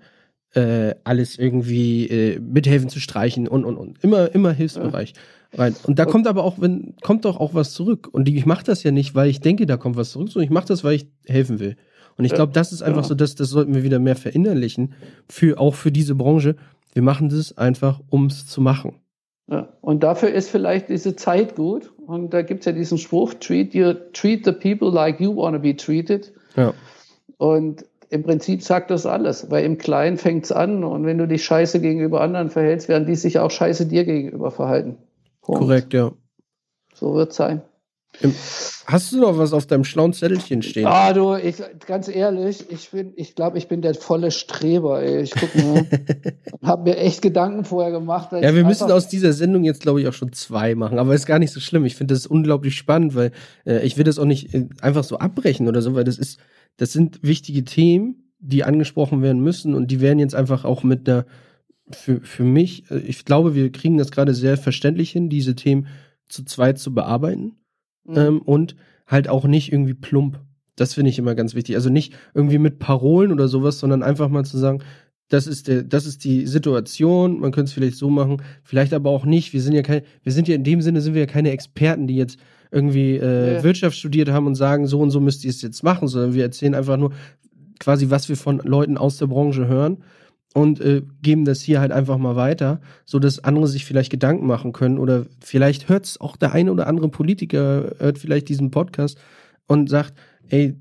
äh, alles irgendwie äh, mithelfen zu streichen und und und immer immer hilfsbereich rein. Und da kommt aber auch wenn kommt doch auch was zurück und ich mache das ja nicht, weil ich denke, da kommt was zurück, sondern ich mache das, weil ich helfen will. Und ich Ja, glaube, das ist einfach genau. so, dass das sollten wir wieder mehr verinnerlichen für auch für diese Branche. Wir machen das einfach, um es zu machen. Ja, und dafür ist vielleicht diese Zeit gut. Und da gibt's ja diesen Spruch, treat, you, treat the people like you want to be treated. Ja. Und im Prinzip sagt das alles, weil im Kleinen fängt's an. Und wenn du dich scheiße gegenüber anderen verhältst, werden die sich auch scheiße dir gegenüber verhalten. Punkt. Korrekt, ja. So wird's sein. Hast du noch was auf deinem schlauen Zettelchen stehen? Ah, du, ich, ganz ehrlich, ich bin, ich glaube, ich bin der volle Streber, ey. Ich guck mal. hab mir echt Gedanken vorher gemacht. Ja, wir müssen aus dieser Sendung jetzt, glaube ich, auch schon zwei machen. Aber ist gar nicht so schlimm. Ich finde das unglaublich spannend, weil äh, ich will das auch nicht äh, einfach so abbrechen oder so, weil das ist, das sind wichtige Themen, die angesprochen werden müssen und die werden jetzt einfach auch mit einer, für, für mich, äh, ich glaube, wir kriegen das gerade sehr verständlich hin, diese Themen zu zweit zu bearbeiten Mhm. ähm, und halt auch nicht irgendwie plump. Das finde ich immer ganz wichtig. Also nicht irgendwie mit Parolen oder sowas, sondern einfach mal zu sagen, das ist der, das ist die Situation, man könnte es vielleicht so machen, vielleicht aber auch nicht. Wir sind ja kein, wir sind ja in dem Sinne sind wir ja keine Experten, die jetzt irgendwie äh, Ja. Wirtschaft studiert haben und sagen, so und so müsst ihr es jetzt machen, sondern wir erzählen einfach nur quasi, was wir von Leuten aus der Branche hören und äh, geben das hier halt einfach mal weiter, so dass andere sich vielleicht Gedanken machen können oder vielleicht hört es auch der eine oder andere Politiker hört vielleicht diesen Podcast und sagt, ey,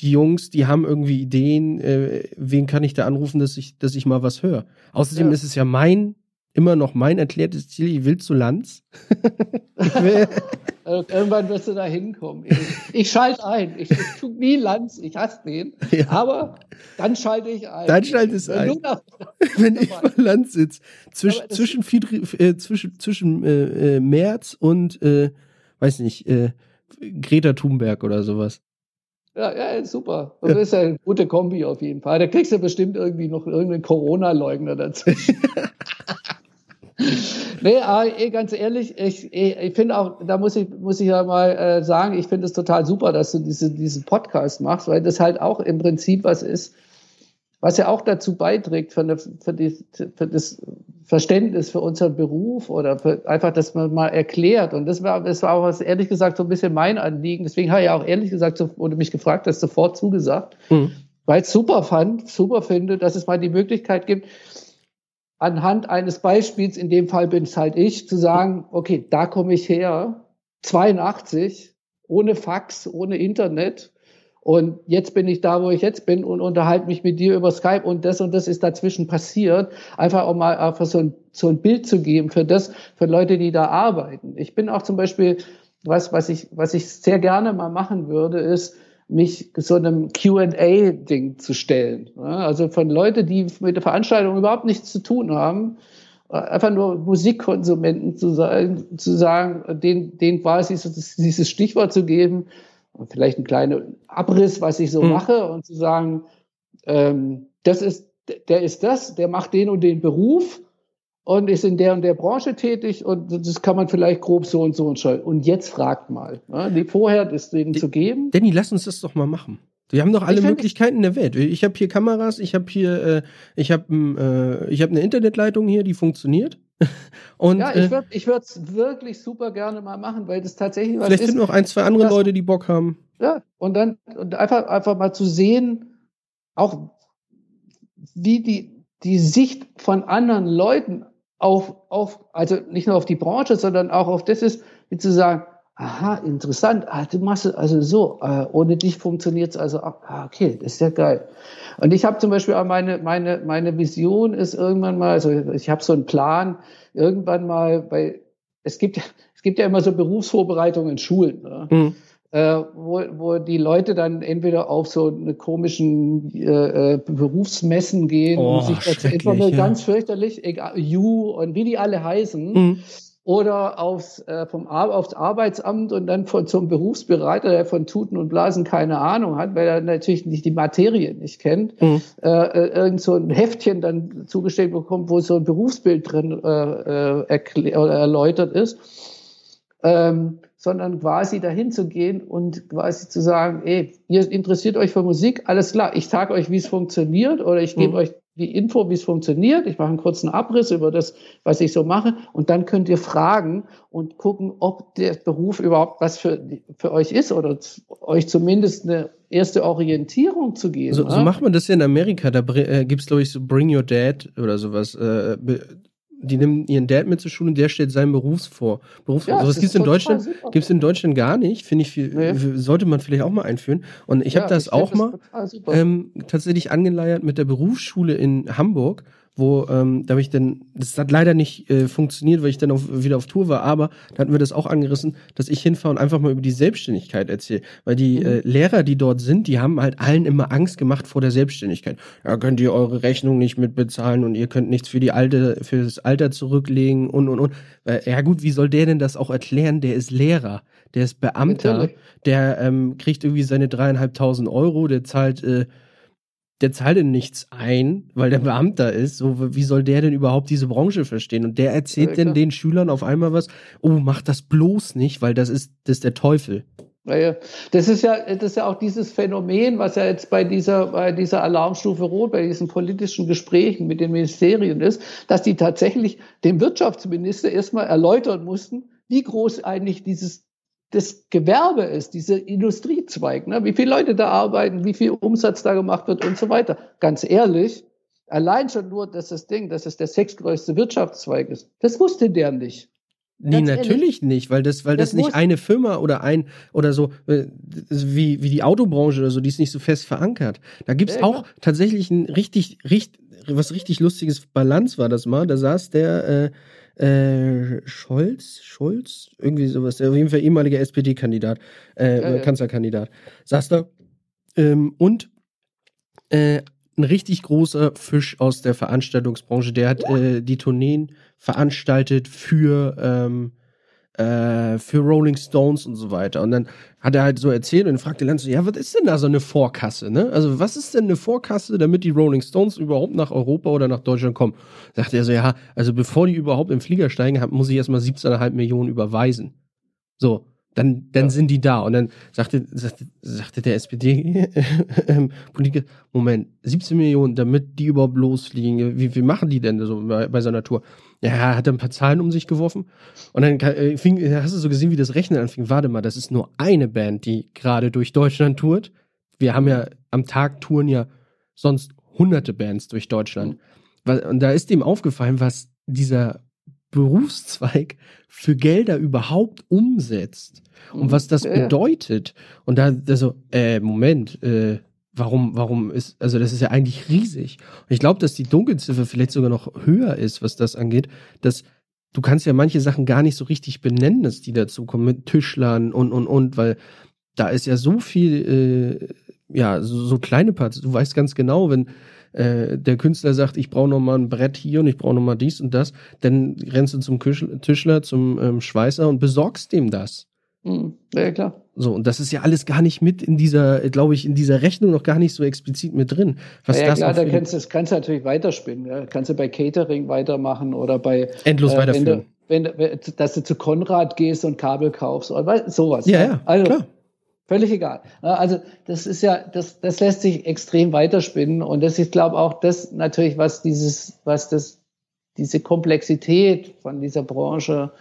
die Jungs, die haben irgendwie Ideen, äh, wen kann ich da anrufen, dass ich, dass ich mal was höre. Außerdem Ja. ist es ja mein, immer noch mein erklärtes Ziel, ich will zu Lanz. will, Also irgendwann wirst du da hinkommen. Ich, ich schalte ein. Ich, ich tu nie Lanz, ich hasse den. Ja. Aber dann schalte ich ein. Dann schaltest du Wenn ein. nach- wenn ich vor Lanz sitze, zwisch, zwischen, Friedrich, äh, zwischen, zwischen äh, äh, Merz und, äh, weiß nicht, äh, Greta Thunberg oder sowas. Ja, ja, super. Das ist ja eine gute Kombi auf jeden Fall. Da kriegst du bestimmt irgendwie noch irgendeinen Corona-Leugner dazu. Nee, aber eh, ganz ehrlich, ich, ich, finde auch, da muss ich, muss ich ja mal äh, sagen, ich finde es total super, dass du diese, diesen Podcast machst, weil das halt auch im Prinzip was ist, was ja auch dazu beiträgt für, eine, für, die, für das Verständnis für unseren Beruf oder für einfach, dass man mal erklärt. Und das war, das war auch was, ehrlich gesagt, so ein bisschen mein Anliegen. Deswegen habe ich ja auch ehrlich gesagt, so, du mich gefragt hast, sofort zugesagt, Mhm. weil ich super fand, super finde, dass es mal die Möglichkeit gibt, anhand eines Beispiels, in dem Fall bin es halt ich, zu sagen, okay, da komme ich her, 82, ohne Fax, ohne Internet. Und jetzt bin ich da, wo ich jetzt bin und unterhalte mich mit dir über Skype und das und das ist dazwischen passiert. Einfach auch mal einfach so ein, so ein Bild zu geben für das, für Leute, die da arbeiten. Ich bin auch zum Beispiel, was, was ich, was ich sehr gerne mal machen würde, ist, mich so einem Q&A-Ding zu stellen. Also von Leute, die mit der Veranstaltung überhaupt nichts zu tun haben, äh, einfach nur Musikkonsumenten zu sein, zu sagen, denen, denen quasi dieses Stichwort zu geben, vielleicht einen kleinen Abriss, was ich so Mhm. mache und zu sagen, ähm, das ist, der ist das, der macht den und den Beruf und ist in der und der Branche tätig und das kann man vielleicht grob so und so entscheiden. Und jetzt fragt mal, ne, die vorher das denen Die- zu geben. Danny, lass uns das doch mal machen. Wir haben doch alle Ich Möglichkeiten der Welt. Ich habe hier Kameras, ich habe hier, äh, ich habe äh, ich eine Internetleitung hier, die funktioniert. Und Ja, äh, ich würde ich würde es wirklich super gerne mal machen, weil das tatsächlich was vielleicht ist. sind noch ein, zwei andere das- Leute, die Bock haben. Ja, und dann und einfach, einfach mal zu sehen, auch wie die, die Sicht von anderen Leuten auf, auf, also nicht nur auf die Branche, sondern auch auf das ist, wie zu sagen, aha, interessant, ah, du machst es also so, äh, ohne dich funktioniert es also auch, ah, okay, das ist ja geil. Und ich habe zum Beispiel auch meine, meine, meine Vision ist irgendwann mal, also ich habe so einen Plan, irgendwann mal, weil es gibt, ja- es gibt ja immer so Berufsvorbereitungen in Schulen. Ne? Mhm. Äh, wo, wo die Leute dann entweder auf so eine komischen äh, äh Berufsmessen gehen oh, und sich das etwa ja. ganz fürchterlich, egal, You und wie die alle heißen, mhm. oder aufs, äh, vom Ar aufs Arbeitsamt und dann von zum Berufsberater, der von Tuten und Blasen keine Ahnung hat, weil er natürlich nicht die Materie nicht kennt, mhm. äh, äh irgend so ein Heftchen dann zugestellt bekommt, wo so ein Berufsbild drin äh, äh, erläutert ist. Ähm, sondern quasi dahin zu gehen und quasi zu sagen, ey, ihr interessiert euch für Musik, alles klar, ich sage euch, wie es funktioniert oder ich gebe mhm. euch die Info, wie es funktioniert. Ich mache einen kurzen Abriss über das, was ich so mache und dann könnt ihr fragen und gucken, ob der Beruf überhaupt was für, für euch ist oder euch zumindest eine erste Orientierung zu geben. So, so macht man das ja in Amerika. Da äh, gibt es, glaube ich, so Bring Your Dad oder sowas. Äh, die nehmen ihren Dad mit zur Schule und der stellt seinen Berufs vor. Berufs ja, Sowas gibt es in Deutschland, gibt's in Deutschland gar nicht, finde ich, viel, nee. sollte man vielleicht auch mal einführen. Und ich ja, habe das auch mal ähm, tatsächlich angeleiert mit der Berufsschule in Hamburg wo ähm, da habe ich dann, das hat leider nicht äh, funktioniert, weil ich dann auf, wieder auf Tour war, aber da hatten wir das auch angerissen, dass ich hinfahre und einfach mal über die Selbstständigkeit erzähle. Weil die mhm. äh, Lehrer, die dort sind, die haben halt allen immer Angst gemacht vor der Selbstständigkeit. Ja, könnt ihr eure Rechnung nicht mitbezahlen und ihr könnt nichts für die alte, für das Alter zurücklegen und und und. Ja gut, wie soll der denn das auch erklären? Der ist Lehrer, der ist Beamter, Natürlich. der ähm, kriegt irgendwie seine dreieinhalbtausend Euro, der zahlt äh, der zahlt denn nichts ein, weil der Beamter ist. So, wie soll der denn überhaupt diese Branche verstehen? Und der erzählt ja, denn den Schülern auf einmal was, oh, mach das bloß nicht, weil das ist, das ist der Teufel. Naja, das ist ja, das ist ja auch dieses Phänomen, was ja jetzt bei dieser, bei dieser Alarmstufe Rot, bei diesen politischen Gesprächen mit den Ministerien ist, dass die tatsächlich dem Wirtschaftsminister erstmal erläutern mussten, wie groß eigentlich dieses das Gewerbe ist, dieser Industriezweig, ne? wie viele Leute da arbeiten, wie viel Umsatz da gemacht wird und so weiter. Ganz ehrlich, allein schon nur, dass das Ding, dass es der sechstgrößte Wirtschaftszweig ist, das wusste der nicht. Nee, Ganz natürlich ehrlich. nicht, weil das, weil das, das nicht eine Firma oder ein oder so äh, wie, wie die Autobranche oder so, die ist nicht so fest verankert. Da gibt's ja, auch klar. tatsächlich ein richtig, richtig, was richtig lustiges Balance war das mal. Da saß der äh, äh, Scholz, Scholz, irgendwie sowas, auf jeden Fall ehemaliger SPD-Kandidat, äh, ja, ja. Kanzlerkandidat, saß da. Ähm, und äh, ein richtig großer Fisch aus der Veranstaltungsbranche, der hat äh, die Tourneen veranstaltet für ähm, äh, für Rolling Stones und so weiter. Und dann hat er halt so erzählt und fragte Lanz so, ja, was ist denn da so eine Vorkasse, ne? Also, was ist denn eine Vorkasse, damit die Rolling Stones überhaupt nach Europa oder nach Deutschland kommen? Sagte er so, ja, also bevor die überhaupt im Flieger steigen, muss ich erstmal 17,5 Millionen überweisen. So. Dann, dann ja. sind die da. Und dann sagte, sagte, sagte der SPD-Politiker, ähm, Moment, 17 Millionen, damit die überhaupt losfliegen. Wie, wie machen die denn so bei, bei so einer Tour? Ja, hat er ein paar Zahlen um sich geworfen. Und dann äh, fing, hast du so gesehen, wie das Rechnen anfing. Warte mal, das ist nur eine Band, die gerade durch Deutschland tourt. Wir haben ja am Tag touren ja sonst hunderte Bands durch Deutschland. Mhm. Und da ist ihm aufgefallen, was dieser Berufszweig für Gelder überhaupt umsetzt und was das ja. bedeutet. Und da, also, äh, Moment, äh, warum, warum ist, also das ist ja eigentlich riesig. Und ich glaube, dass die Dunkelziffer vielleicht sogar noch höher ist, was das angeht, dass du kannst ja manche Sachen gar nicht so richtig benennen, dass die dazu kommen mit Tischlern und, und, und, weil da ist ja so viel, äh, ja, so, so kleine Parts. Du weißt ganz genau, wenn äh, der Künstler sagt, ich brauche noch mal ein Brett hier und ich brauche noch mal dies und das, dann rennst du zum Tischler, zum ähm, Schweißer und besorgst dem das. Mhm. Ja, klar. So, und das ist ja alles gar nicht mit in dieser, glaube ich, in dieser Rechnung noch gar nicht so explizit mit drin. Was ja, das klar, da kannst du, das kannst du natürlich weiterspinnen. Ja. Kannst du bei Catering weitermachen oder bei Endlos äh, weiterführen. Wenn du, wenn, dass du zu Konrad gehst und Kabel kaufst oder sowas. Ja, ja, also, klar. Völlig egal. Also das ist ja, das, das lässt sich extrem weiterspinnen und das ist, glaube auch das natürlich, was dieses, was das, diese Komplexität von dieser Branche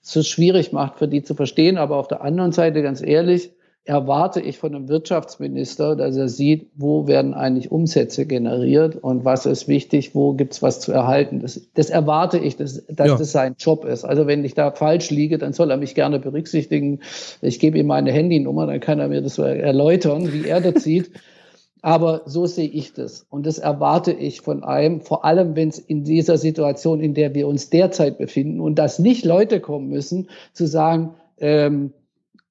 so schwierig macht, für die zu verstehen. Aber auf der anderen Seite, ganz ehrlich, erwarte ich von einem Wirtschaftsminister, dass er sieht, wo werden eigentlich Umsätze generiert und was ist wichtig, wo gibt's was zu erhalten. Das, das erwarte ich, dass, dass ja. das sein Job ist. Also wenn ich da falsch liege, dann soll er mich gerne berücksichtigen. Ich gebe ihm meine Handynummer, dann kann er mir das erläutern, wie er das sieht. Aber so sehe ich das. Und das erwarte ich von einem, vor allem wenn es in dieser Situation, in der wir uns derzeit befinden und dass nicht Leute kommen müssen, zu sagen, ähm,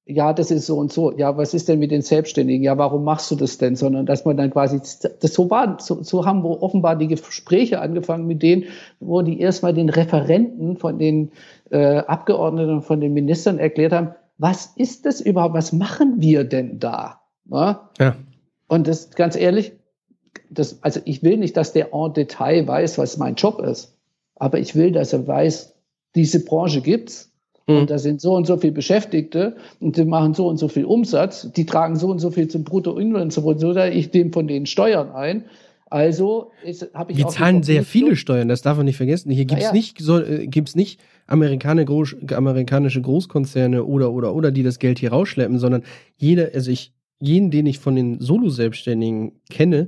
ja, das ist so und so. Ja, was ist denn mit den Selbstständigen? Ja, warum machst du das denn? Sondern dass man dann quasi, das so war, so, so haben wir offenbar die Gespräche angefangen mit denen, wo die erstmal den Referenten von den äh, Abgeordneten, von den Ministern erklärt haben, was ist das überhaupt? Was machen wir denn da? Ja. ja. Und das ganz ehrlich, das, also ich will nicht, dass der en Detail weiß, was mein Job ist, aber ich will, dass er weiß, diese Branche gibt's und hm. da sind so und so viele Beschäftigte und die machen so und so viel Umsatz, die tragen so und so viel zum Bruttoinlandsprodukt, oder ich nehme von denen Steuern ein. Also habe ich Wir zahlen sehr viele Steuern, das darf man nicht vergessen. Hier gibt es ja. nicht, so, äh, gibt's nicht Amerikaner, Groß, amerikanische Großkonzerne oder oder oder die das Geld hier rausschleppen, sondern jeder, also ich, jeden, den ich von den Solo-Selbstständigen kenne,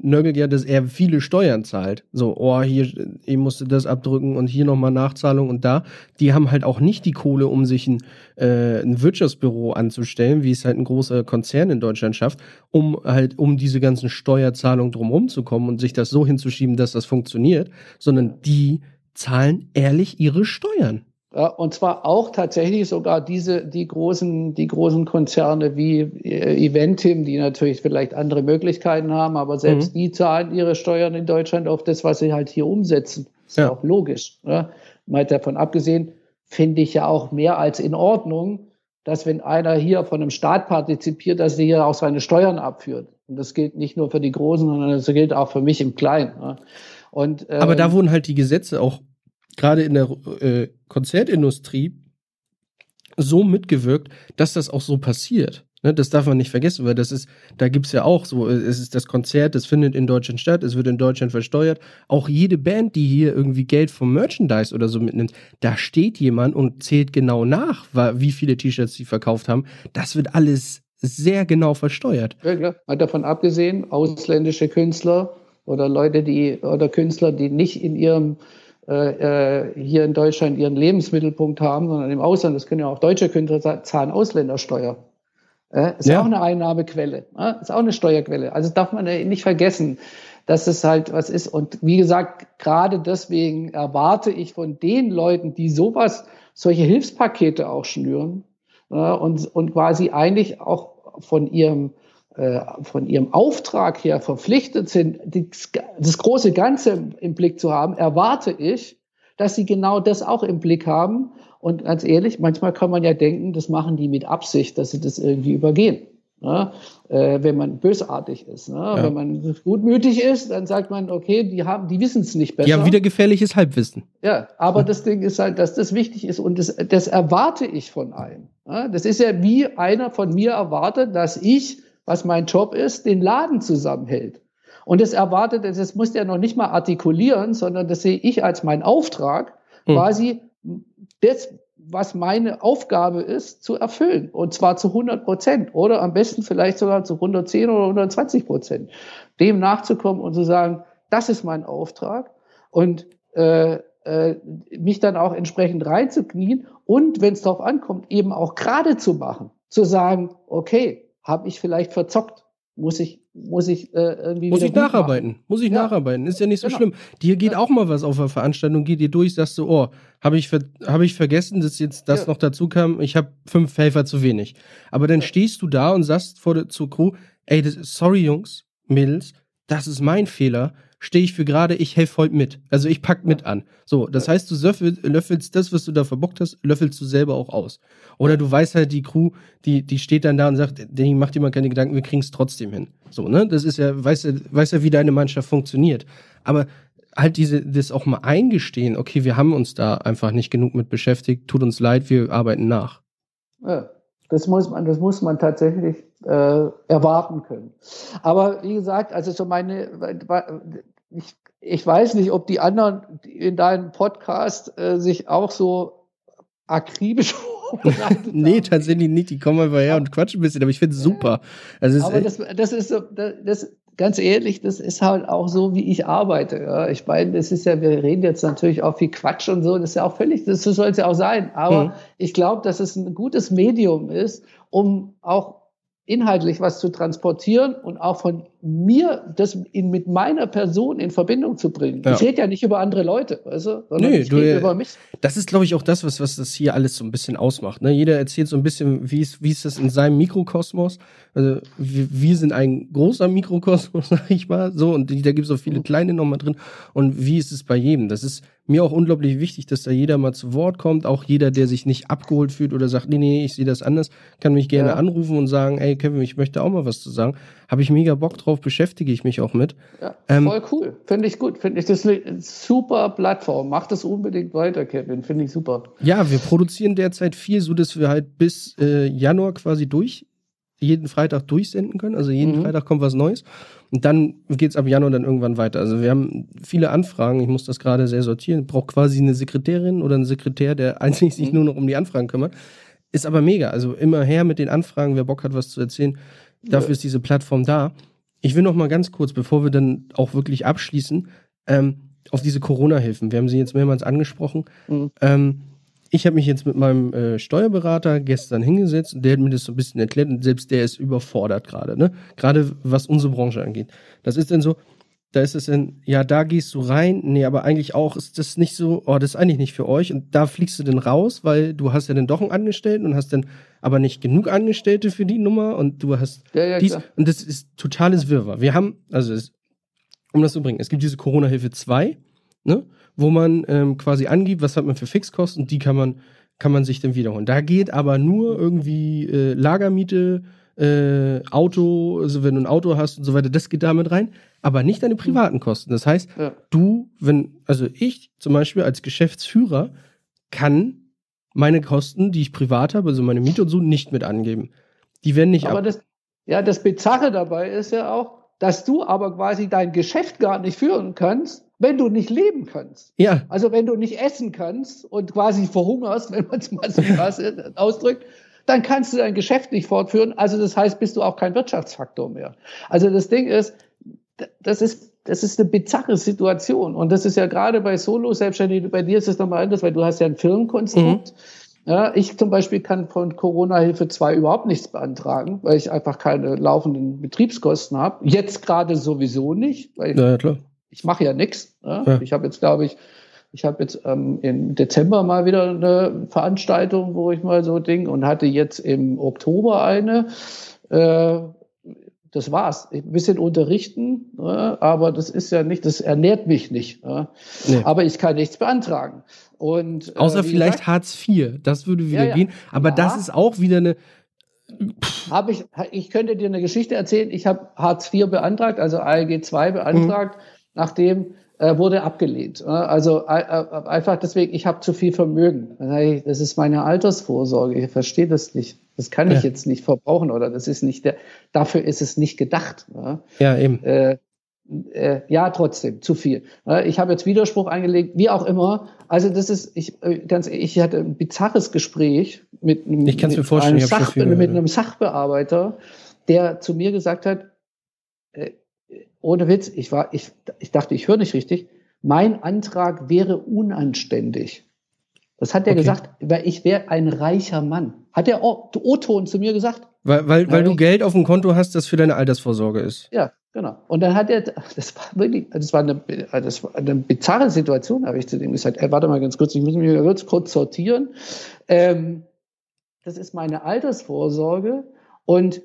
nörgelt ja, dass er viele Steuern zahlt. So, oh, hier, ich musste das abdrücken und hier nochmal Nachzahlung und da. Die haben halt auch nicht die Kohle, um sich ein, äh, ein Wirtschaftsbüro anzustellen, wie es halt ein großer Konzern in Deutschland schafft, um halt, um diese ganzen Steuerzahlungen drumherum zu kommen und sich das so hinzuschieben, dass das funktioniert, sondern die zahlen ehrlich ihre Steuern. Ja, und zwar auch tatsächlich sogar diese, die großen, die großen Konzerne wie äh, Eventim, die natürlich vielleicht andere Möglichkeiten haben, aber selbst mhm. die zahlen ihre Steuern in Deutschland auf das, was sie halt hier umsetzen. Ist ja auch logisch. Ja. Mal davon abgesehen, finde ich ja auch mehr als in Ordnung, dass wenn einer hier von einem Staat partizipiert, dass er hier auch seine Steuern abführt. Und das gilt nicht nur für die Großen, sondern das gilt auch für mich im Kleinen. Ja. Und, ähm, aber da wurden halt die Gesetze auch gerade in der äh, Konzertindustrie so mitgewirkt, dass das auch so passiert. Ne, das darf man nicht vergessen, weil das ist, da gibt's ja auch so, äh, es ist das Konzert, das findet in Deutschland statt, es wird in Deutschland versteuert. Auch jede Band, die hier irgendwie Geld vom Merchandise oder so mitnimmt, da steht jemand und zählt genau nach, wie viele T-Shirts sie verkauft haben. Das wird alles sehr genau versteuert. Ja, klar. Mal davon abgesehen, ausländische Künstler oder Leute, die, oder Künstler, die nicht in ihrem hier in Deutschland ihren Lebensmittelpunkt haben, sondern im Ausland, das können ja auch deutsche Künstler zahlen Ausländersteuer. Äh, ist ja. auch eine Einnahmequelle, äh, ist auch eine Steuerquelle. Also darf man nicht vergessen, dass es halt was ist. Und wie gesagt, gerade deswegen erwarte ich von den Leuten, die sowas, solche Hilfspakete auch schnüren äh, und, und quasi eigentlich auch von ihrem äh, von ihrem Auftrag her verpflichtet sind, das große Ganze im Blick zu haben, erwarte ich, dass sie genau das auch im Blick haben. Und ganz ehrlich, manchmal kann man ja denken, das machen die mit Absicht, dass sie das irgendwie übergehen. Ne? Äh, wenn man bösartig ist. Ne? Ja. Wenn man gutmütig ist, dann sagt man, okay, die haben, die wissen es nicht besser. Die haben wieder gefährliches Halbwissen. Ja, aber ja. das Ding ist halt, dass das wichtig ist und das, das erwarte ich von einem. Ne? Das ist ja wie einer von mir erwartet, dass ich was mein Job ist, den Laden zusammenhält. Und das erwartet, das muss der noch nicht mal artikulieren, sondern das sehe ich als mein Auftrag, hm. quasi das, was meine Aufgabe ist, zu erfüllen. Und zwar zu 100 Prozent oder am besten vielleicht sogar zu 110 oder 120 Prozent. Dem nachzukommen und zu sagen, das ist mein Auftrag. Und äh, äh, mich dann auch entsprechend reinzuknien und, wenn es darauf ankommt, eben auch gerade zu machen. Zu sagen, okay, habe ich vielleicht verzockt. Muss ich, muss ich äh, irgendwie. Muss ich nacharbeiten. Machen. Muss ich ja. nacharbeiten. Ist ja nicht so genau. schlimm. Dir geht ja. auch mal was auf der Veranstaltung, geht dir durch, sagst du, oh, habe ich, ver hab ich vergessen, dass jetzt das ja. noch dazu kam, ich habe fünf Helfer zu wenig. Aber dann stehst du da und sagst vor der, zur Crew, ey, das, sorry Jungs, Mädels, das ist mein Fehler stehe ich für gerade, ich helfe heute mit. Also ich pack mit an. So, das heißt, du löffelst das, was du da verbockt hast, löffelst du selber auch aus. Oder du weißt halt, die Crew, die, die steht dann da und sagt, Danny, mach dir mal keine Gedanken, wir kriegen es trotzdem hin. So, ne? Das ist ja, weißt du, weißt ja, wie deine Mannschaft funktioniert. Aber halt diese, das auch mal eingestehen, okay, wir haben uns da einfach nicht genug mit beschäftigt, tut uns leid, wir arbeiten nach. Ja, das muss man, das muss man tatsächlich äh, erwarten können. Aber wie gesagt, also so meine, ich, ich weiß nicht, ob die anderen in deinem Podcast äh, sich auch so akribisch nee, tatsächlich nicht. Die kommen einfach her und quatschen ein bisschen, aber ich finde es super. Also aber das, das ist so, das, ganz ehrlich, das ist halt auch so, wie ich arbeite. Ja. Ich meine, das ist ja, wir reden jetzt natürlich auch viel Quatsch und so, das ist ja auch völlig, das soll es ja auch sein. Aber mhm. ich glaube, dass es ein gutes Medium ist, um auch inhaltlich was zu transportieren und auch von mir das in, mit meiner Person in Verbindung zu bringen. Ja. Ich rede ja nicht über andere Leute, weißt du, sondern nee, ich du, rede über mich. Das ist, glaube ich, auch das, was, was das hier alles so ein bisschen ausmacht. Ne? Jeder erzählt so ein bisschen, wie ist, wie ist das in seinem Mikrokosmos. Also wir, wir sind ein großer Mikrokosmos, sag ich mal, so, und da gibt es auch viele mhm. kleine nochmal drin. Und wie ist es bei jedem? Das ist mir auch unglaublich wichtig, dass da jeder mal zu Wort kommt. Auch jeder, der sich nicht abgeholt fühlt oder sagt, nee, nee, ich sehe das anders, kann mich gerne ja. anrufen und sagen, ey Kevin, ich möchte auch mal was zu sagen. Habe ich mega Bock drauf, beschäftige ich mich auch mit. Ja, ähm, voll cool. Finde ich gut. Finde ich das eine super Plattform. Mach das unbedingt weiter, Kevin. Finde ich super. Ja, wir produzieren derzeit viel, so dass wir halt bis äh, Januar quasi durch jeden Freitag durchsenden können. Also jeden mhm. Freitag kommt was Neues. Und dann geht's ab Januar dann irgendwann weiter. Also wir haben viele Anfragen. Ich muss das gerade sehr sortieren. Braucht quasi eine Sekretärin oder einen Sekretär, der einzig sich mhm. nur noch um die Anfragen kümmert. Ist aber mega. Also immer her mit den Anfragen. Wer Bock hat, was zu erzählen, dafür ja. ist diese Plattform da. Ich will noch mal ganz kurz, bevor wir dann auch wirklich abschließen, ähm, auf diese Corona-Hilfen. Wir haben sie jetzt mehrmals angesprochen. Mhm. Ähm, ich habe mich jetzt mit meinem äh, Steuerberater gestern hingesetzt und der hat mir das so ein bisschen erklärt und selbst der ist überfordert gerade, ne? Gerade was unsere Branche angeht. Das ist dann so, da ist es dann, ja, da gehst du rein, nee, aber eigentlich auch ist das nicht so, oh, das ist eigentlich nicht für euch und da fliegst du dann raus, weil du hast ja dann doch einen Angestellten und hast dann aber nicht genug Angestellte für die Nummer und du hast ja, ja, dies klar. und das ist totales Wirrwarr. Wir haben, also es, um das zu bringen, es gibt diese Corona-Hilfe 2, ne? Wo man ähm, quasi angibt, was hat man für Fixkosten, die kann man, kann man sich dann wiederholen. Da geht aber nur irgendwie äh, Lagermiete, äh, Auto, also wenn du ein Auto hast und so weiter, das geht damit rein, aber nicht deine privaten Kosten. Das heißt, ja. du, wenn, also ich zum Beispiel als Geschäftsführer kann meine Kosten, die ich privat habe, also meine Miete und so, nicht mit angeben. Die werden nicht aber ab. Das, ja, das Bizarre dabei ist ja auch, dass du aber quasi dein Geschäft gar nicht führen kannst, wenn du nicht leben kannst. Ja. Also wenn du nicht essen kannst und quasi verhungerst, wenn man es mal so krass ausdrückt, dann kannst du dein Geschäft nicht fortführen. Also das heißt, bist du auch kein Wirtschaftsfaktor mehr. Also das Ding ist, das ist, das ist eine bizarre Situation. Und das ist ja gerade bei Solo-Selbstständigen, bei dir ist es nochmal anders, weil du hast ja ein Firmenkonstrukt. Mhm. Ja, ich zum Beispiel kann von Corona-Hilfe 2 überhaupt nichts beantragen, weil ich einfach keine laufenden Betriebskosten habe. Jetzt gerade sowieso nicht, weil ja, ja, klar ich mache ja nichts. Ne? Ja. Ich habe jetzt, glaube ich, ich habe jetzt ähm, im Dezember mal wieder eine Veranstaltung, wo ich mal so Ding und hatte jetzt im Oktober eine. Äh, das war's. Ein bisschen unterrichten, ne? aber das ist ja nicht, das ernährt mich nicht. Ne? Nee. Aber ich kann nichts beantragen. Und, äh, Außer vielleicht gesagt, Hartz IV, das würde wieder ja, ja. gehen. Aber ja. das ist auch wieder eine. Habe ich, ich könnte dir eine Geschichte erzählen. Ich habe Hartz IV beantragt, also ALG 2 beantragt. Mhm nachdem äh, wurde abgelehnt. Also äh, äh, einfach deswegen, ich habe zu viel Vermögen. Das ist meine Altersvorsorge. Ich verstehe das nicht. Das kann ich ja. jetzt nicht verbrauchen oder das ist nicht der. Dafür ist es nicht gedacht. Ja, eben. Äh, äh, ja, trotzdem zu viel. Ich habe jetzt Widerspruch eingelegt, wie auch immer. Also das ist, ich ganz, ich hatte ein bizarres Gespräch mit, mir vorstellen, einem, Sach, mit einem Sachbearbeiter, der zu mir gesagt hat, ohne Witz, ich war, ich, ich dachte, ich höre nicht richtig. Mein Antrag wäre unanständig. Das hat er okay. gesagt, weil ich wäre ein reicher Mann. Hat der O-Ton zu mir gesagt? Weil, weil, weil du Geld auf dem Konto hast, das für deine Altersvorsorge ist. Ja, genau. Und dann hat er, das war wirklich, das war eine, das war eine bizarre Situation, habe ich zu dem gesagt. Ey, warte mal ganz kurz, ich muss mich kurz, kurz sortieren. Ähm, das ist meine Altersvorsorge und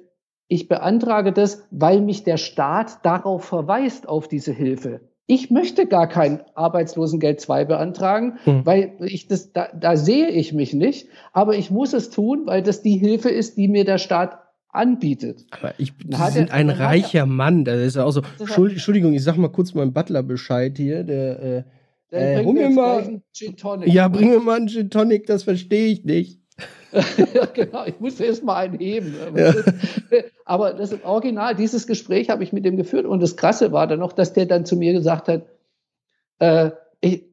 ich beantrage das, weil mich der Staat darauf verweist, auf diese Hilfe. Ich möchte gar kein Arbeitslosengeld 2 beantragen, hm. weil ich das, da, da sehe ich mich nicht. Aber ich muss es tun, weil das die Hilfe ist, die mir der Staat anbietet. Aber ich bin ein reicher Mann. Das ist ja auch so. Entschuldigung, ich sag mal kurz meinem Butler Bescheid hier. Der, äh, äh, bring mir mal. Ja, bring mir mal einen Gin Tonic, das verstehe ich nicht. ja, genau, ich musste erst mal einen heben. Ja. Aber das ist Original, dieses Gespräch habe ich mit dem geführt und das Krasse war dann noch, dass der dann zu mir gesagt hat, äh, ich,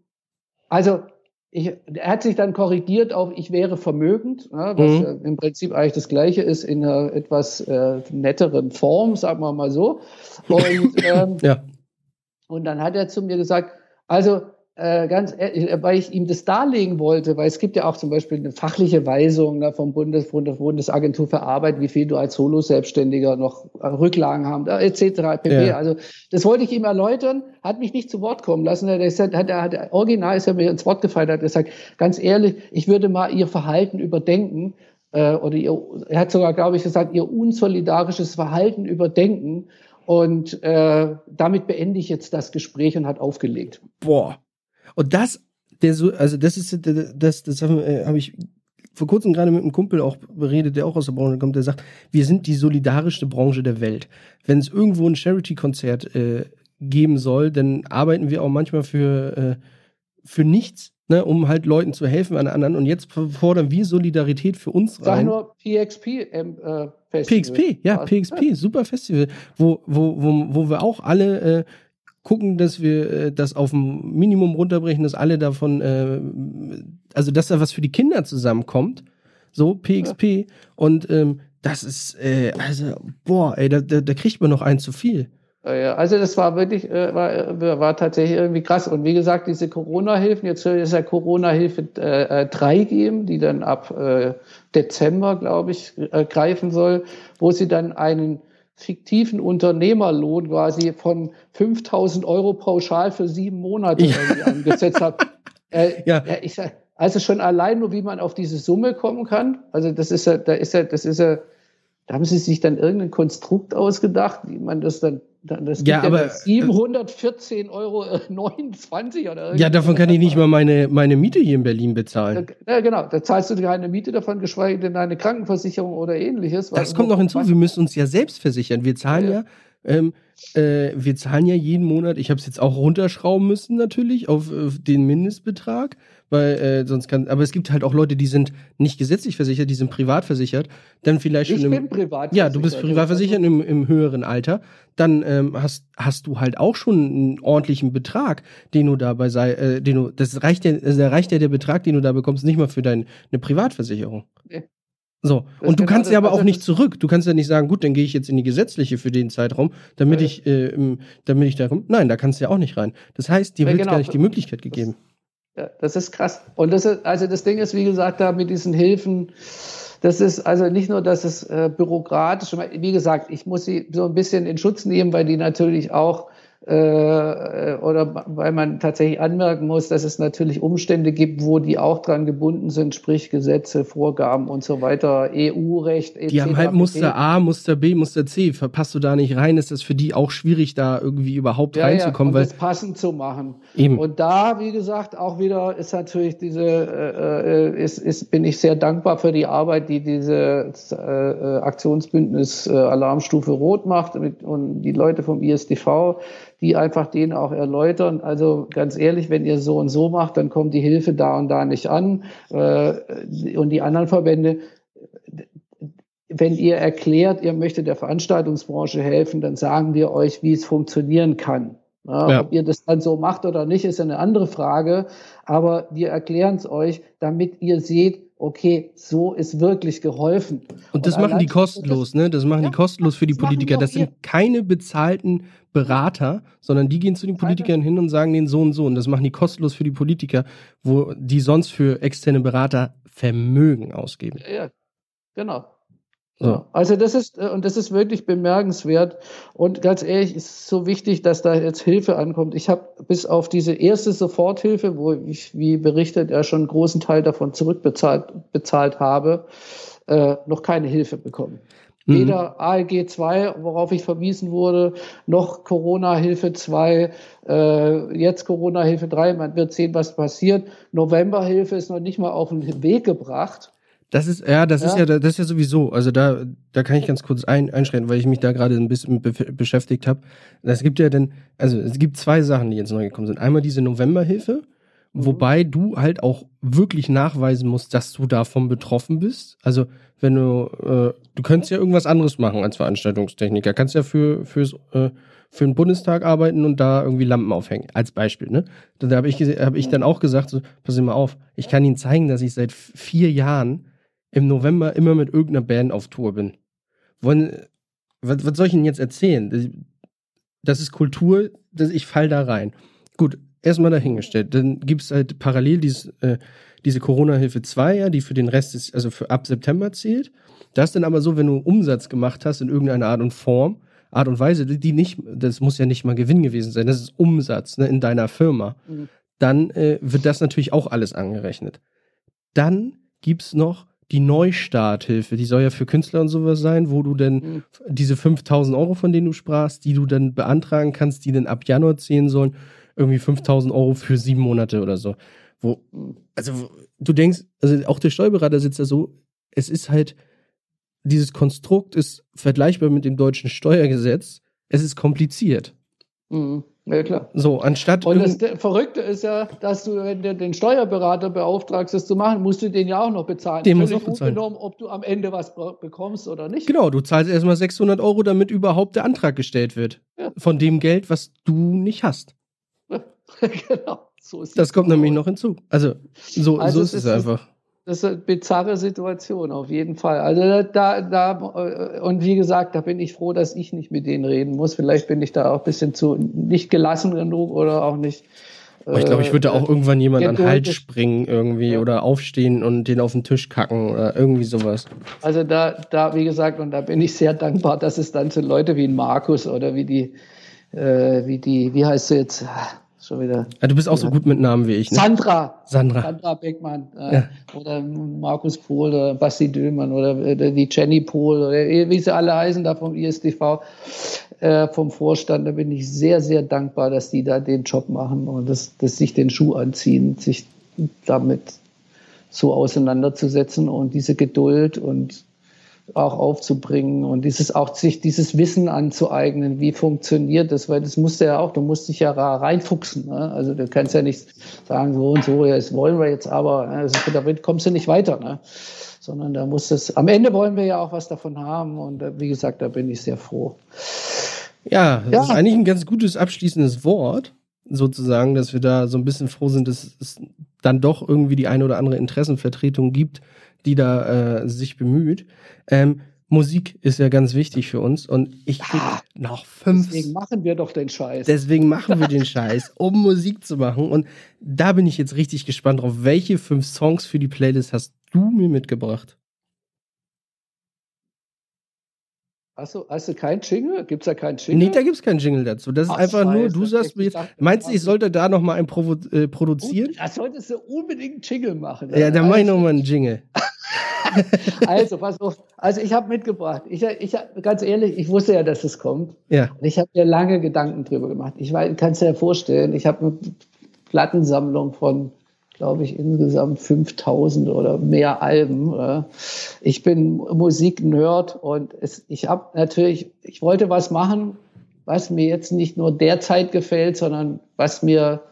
also ich, er hat sich dann korrigiert auf, ich wäre vermögend, ja, was mhm. im Prinzip eigentlich das Gleiche ist in einer etwas äh, netteren Form, sagen wir mal so. Und, ähm, ja. und dann hat er zu mir gesagt, also äh, ganz ehrlich, äh, weil ich ihm das darlegen wollte, weil es gibt ja auch zum Beispiel eine fachliche Weisung ne, vom Bundes, Bundesagentur für Arbeit, wie viel du als Solo-Selbstständiger noch äh, Rücklagen haben, etc. pp. Ja. Also das wollte ich ihm erläutern, hat mich nicht zu Wort kommen lassen. Er hat, hat, hat, original ist er mir ins Wort gefallen, hat gesagt, ganz ehrlich, ich würde mal ihr Verhalten überdenken äh, oder ihr, er hat sogar, glaube ich, gesagt, ihr unsolidarisches Verhalten überdenken. Und äh, damit beende ich jetzt das Gespräch und hat aufgelegt. Boah. Und das, der so, also das ist das, das habe äh, hab ich vor kurzem gerade mit einem Kumpel auch beredet, der auch aus der Branche kommt, der sagt, wir sind die solidarischste Branche der Welt. Wenn es irgendwo ein Charity-Konzert äh, geben soll, dann arbeiten wir auch manchmal für, äh, für nichts ne, um halt Leuten zu helfen an anderen. Und jetzt fordern wir Solidarität für uns Sag rein. nur PXP ähm, äh, Festival. PXP, ja, PXP, super Festival, wo, wo, wo, wo wir auch alle äh, gucken, dass wir äh, das auf ein Minimum runterbrechen, dass alle davon, äh, also dass da was für die Kinder zusammenkommt. So, PXP. Ja. Und ähm, das ist, äh, also, boah, ey, da, da, da kriegt man noch ein zu viel. Also das war wirklich, äh, war, äh, war tatsächlich irgendwie krass. Und wie gesagt, diese Corona-Hilfen, jetzt soll es ja Corona-Hilfe äh, 3 äh, geben, die dann ab äh, Dezember, glaube ich, äh, greifen soll, wo sie dann einen fiktiven Unternehmerlohn quasi von 5000 Euro pauschal für sieben Monate ja. angesetzt hat. Äh, ja. Ich, also schon allein nur, wie man auf diese Summe kommen kann. Also das ist ja, da ist ja, das ist ja, da haben sie sich dann irgendein Konstrukt ausgedacht, wie man das dann das gibt ja, aber 714,29 Euro oder Ja, davon kann ich nicht mal meine, meine Miete hier in Berlin bezahlen. Ja, genau. Da zahlst du keine Miete davon, geschweige denn deine Krankenversicherung oder ähnliches. Das kommt noch hinzu. Wir müssen uns ja selbst versichern. Wir zahlen ja, ja ähm, äh, wir zahlen ja jeden Monat, ich habe es jetzt auch runterschrauben müssen natürlich auf, auf den Mindestbetrag, weil äh, sonst kann, aber es gibt halt auch Leute, die sind nicht gesetzlich versichert, die sind privat versichert, dann vielleicht schon ich im, bin privat ja, du bist privat versichert im, im höheren Alter, dann ähm, hast hast du halt auch schon einen ordentlichen Betrag, den du dabei sei, äh, den du, das reicht ja, also da reicht ja der Betrag, den du da bekommst, nicht mal für deine Privatversicherung. Nee. So, das und du kannst ja aber auch nicht zurück. Du kannst ja nicht sagen, gut, dann gehe ich jetzt in die gesetzliche für den Zeitraum, damit ja. ich, äh, damit ich da komme. Nein, da kannst du ja auch nicht rein. Das heißt, dir ja, wird genau. gar nicht die Möglichkeit gegeben. Das, ja, das ist krass. Und das ist, also das Ding ist, wie gesagt, da mit diesen Hilfen, das ist also nicht nur, dass es äh, bürokratisch, wie gesagt, ich muss sie so ein bisschen in Schutz nehmen, weil die natürlich auch oder weil man tatsächlich anmerken muss, dass es natürlich Umstände gibt, wo die auch dran gebunden sind, sprich Gesetze, Vorgaben und so weiter, EU-Recht. Die haben halt Muster A, Muster B, Muster C. Verpasst du da nicht rein, ist das für die auch schwierig, da irgendwie überhaupt ja, reinzukommen. Ja, weil das passend zu machen. Eben. Und da, wie gesagt, auch wieder ist natürlich diese, äh, äh, ist, ist, bin ich sehr dankbar für die Arbeit, die diese äh, Aktionsbündnis äh, Alarmstufe Rot macht mit, und die Leute vom ISDV die einfach denen auch erläutern. Also ganz ehrlich, wenn ihr so und so macht, dann kommt die Hilfe da und da nicht an. Äh, und die anderen Verbände, wenn ihr erklärt, ihr möchtet der Veranstaltungsbranche helfen, dann sagen wir euch, wie es funktionieren kann. Ja, Ob ihr das dann so macht oder nicht, ist eine andere Frage. Aber wir erklären es euch, damit ihr seht, okay, so ist wirklich geholfen. Und das und machen die kostenlos, ne? Das machen ja, die kostenlos für die Politiker. Das sind keine bezahlten Berater, sondern die gehen zu den Politikern hin und sagen denen so und so. Und das machen die kostenlos für die Politiker, wo die sonst für externe Berater Vermögen ausgeben. Ja, genau. So. Also das ist äh, und das ist wirklich bemerkenswert und ganz ehrlich ist so wichtig, dass da jetzt Hilfe ankommt. Ich habe bis auf diese erste Soforthilfe, wo ich wie berichtet ja schon einen großen Teil davon zurückbezahlt bezahlt habe, äh, noch keine Hilfe bekommen. Mhm. Weder ALG 2, worauf ich verwiesen wurde, noch Corona-Hilfe 2, äh, jetzt Corona-Hilfe 3. Man wird sehen, was passiert. November-Hilfe ist noch nicht mal auf den Weg gebracht. Das ist, ja, das ja. ist ja, das ist ja sowieso. Also da, da kann ich ganz kurz ein, einschreiten, weil ich mich da gerade ein bisschen be beschäftigt habe. Es gibt ja dann, also es gibt zwei Sachen, die jetzt neu gekommen sind. Einmal diese Novemberhilfe, mhm. wobei du halt auch wirklich nachweisen musst, dass du davon betroffen bist. Also wenn du, äh, du könntest ja irgendwas anderes machen als Veranstaltungstechniker. Kannst ja für, fürs, äh, für den Bundestag arbeiten und da irgendwie Lampen aufhängen, als Beispiel. Ne? Da habe ich, hab ich dann auch gesagt, so, pass mal auf, ich kann Ihnen zeigen, dass ich seit vier Jahren im November immer mit irgendeiner Band auf Tour bin. Wollen, was, was soll ich Ihnen jetzt erzählen? Das ist Kultur, das, ich fall da rein. Gut, erstmal dahingestellt. Dann gibt es halt parallel dieses, äh, diese Corona-Hilfe 2, ja, die für den Rest ist, also für ab September zählt. Das ist dann aber so, wenn du Umsatz gemacht hast in irgendeiner Art und Form, Art und Weise, die nicht, das muss ja nicht mal Gewinn gewesen sein, das ist Umsatz ne, in deiner Firma, mhm. dann äh, wird das natürlich auch alles angerechnet. Dann gibt's noch die Neustarthilfe, die soll ja für Künstler und sowas sein, wo du dann mhm. diese 5000 Euro, von denen du sprachst, die du dann beantragen kannst, die dann ab Januar zählen sollen, irgendwie 5000 Euro für sieben Monate oder so. Wo, also du denkst, also auch der Steuerberater sitzt da so, es ist halt, dieses Konstrukt ist vergleichbar mit dem deutschen Steuergesetz. Es ist kompliziert. Mhm. Ja, klar. So, anstatt. Und das Verrückte ist ja, dass du, wenn du den Steuerberater beauftragst, das zu machen, musst du den ja auch noch bezahlen. Den muss auch bezahlen. ob du am Ende was bekommst oder nicht. Genau, du zahlst erstmal 600 Euro, damit überhaupt der Antrag gestellt wird. Ja. Von dem Geld, was du nicht hast. genau. So ist das kommt nämlich noch hinzu. Also, so, also so ist es, ist einfach. Das ist eine bizarre Situation, auf jeden Fall. Also da, da, und wie gesagt, da bin ich froh, dass ich nicht mit denen reden muss. Vielleicht bin ich da auch ein bisschen zu nicht gelassen genug oder auch nicht. Aber ich glaube, ich würde auch irgendwann jemand an den Hals springen irgendwie ja. oder aufstehen und den auf den Tisch kacken oder irgendwie sowas. Also da, da, wie gesagt, und da bin ich sehr dankbar, dass es dann so Leute wie ein Markus oder wie die, äh, wie die, wie heißt sie jetzt? Schon wieder. Ja, du bist auch so gut mit Namen wie ich, ne? Sandra. Sandra. Sandra Beckmann. Äh, ja. Oder Markus Pohl oder Basti Döhlmann oder äh, die Jenny Pohl oder wie sie alle heißen da vom ISDV, äh, vom Vorstand. Da bin ich sehr, sehr dankbar, dass die da den Job machen und dass, dass sich den Schuh anziehen, sich damit so auseinanderzusetzen und diese Geduld und auch aufzubringen und dieses auch sich dieses Wissen anzueignen, wie funktioniert das, weil das musst du ja auch, du musst dich ja reinfuchsen. Ne? Also du kannst ja nicht sagen, so und so, ja, das wollen wir jetzt aber, ne? also damit kommst du nicht weiter. Ne? Sondern da muss es, am Ende wollen wir ja auch was davon haben und äh, wie gesagt, da bin ich sehr froh. Ja, das ja. ist eigentlich ein ganz gutes abschließendes Wort, sozusagen, dass wir da so ein bisschen froh sind, dass es dann doch irgendwie die eine oder andere Interessenvertretung gibt, die da äh, sich bemüht. Ähm, Musik ist ja ganz wichtig für uns und ich krieg ah, noch fünf. Deswegen machen wir doch den Scheiß. Deswegen machen wir den Scheiß, um Musik zu machen. Und da bin ich jetzt richtig gespannt drauf. Welche fünf Songs für die Playlist hast du mir mitgebracht? Hast du, hast du keinen Jingle? Gibt es da keinen Jingle? Nee, da gibt es keinen Jingle dazu. Das ist Ach, einfach Scheiße. nur, du sagst mir jetzt. Meinst du, ich sollte da nochmal einen Provo äh, produzieren? Da solltest du unbedingt einen Jingle machen. Ja, dann mach ich nochmal einen Jingle. also, pass auf. Also, ich habe mitgebracht. Ich, ich, ganz ehrlich, ich wusste ja, dass es kommt. Ja. Und ich habe mir lange Gedanken drüber gemacht. Ich kann es dir ja vorstellen, ich habe eine Plattensammlung von, glaube ich, insgesamt 5000 oder mehr Alben. Ich bin Musiknerd und es, ich habe natürlich, ich wollte was machen, was mir jetzt nicht nur derzeit gefällt, sondern was mir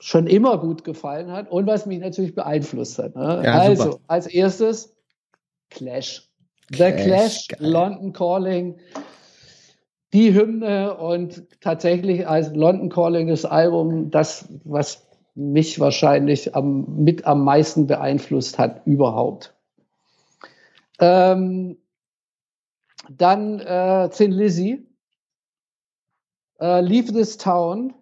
schon immer gut gefallen hat und was mich natürlich beeinflusst hat. Ne? Ja, also, super. als erstes Clash. The Clash, Clash London Calling, die Hymne und tatsächlich als London Calling das Album, das, was mich wahrscheinlich am, mit am meisten beeinflusst hat überhaupt. Ähm, dann äh, Thin Lizzy, äh, Leave This Town,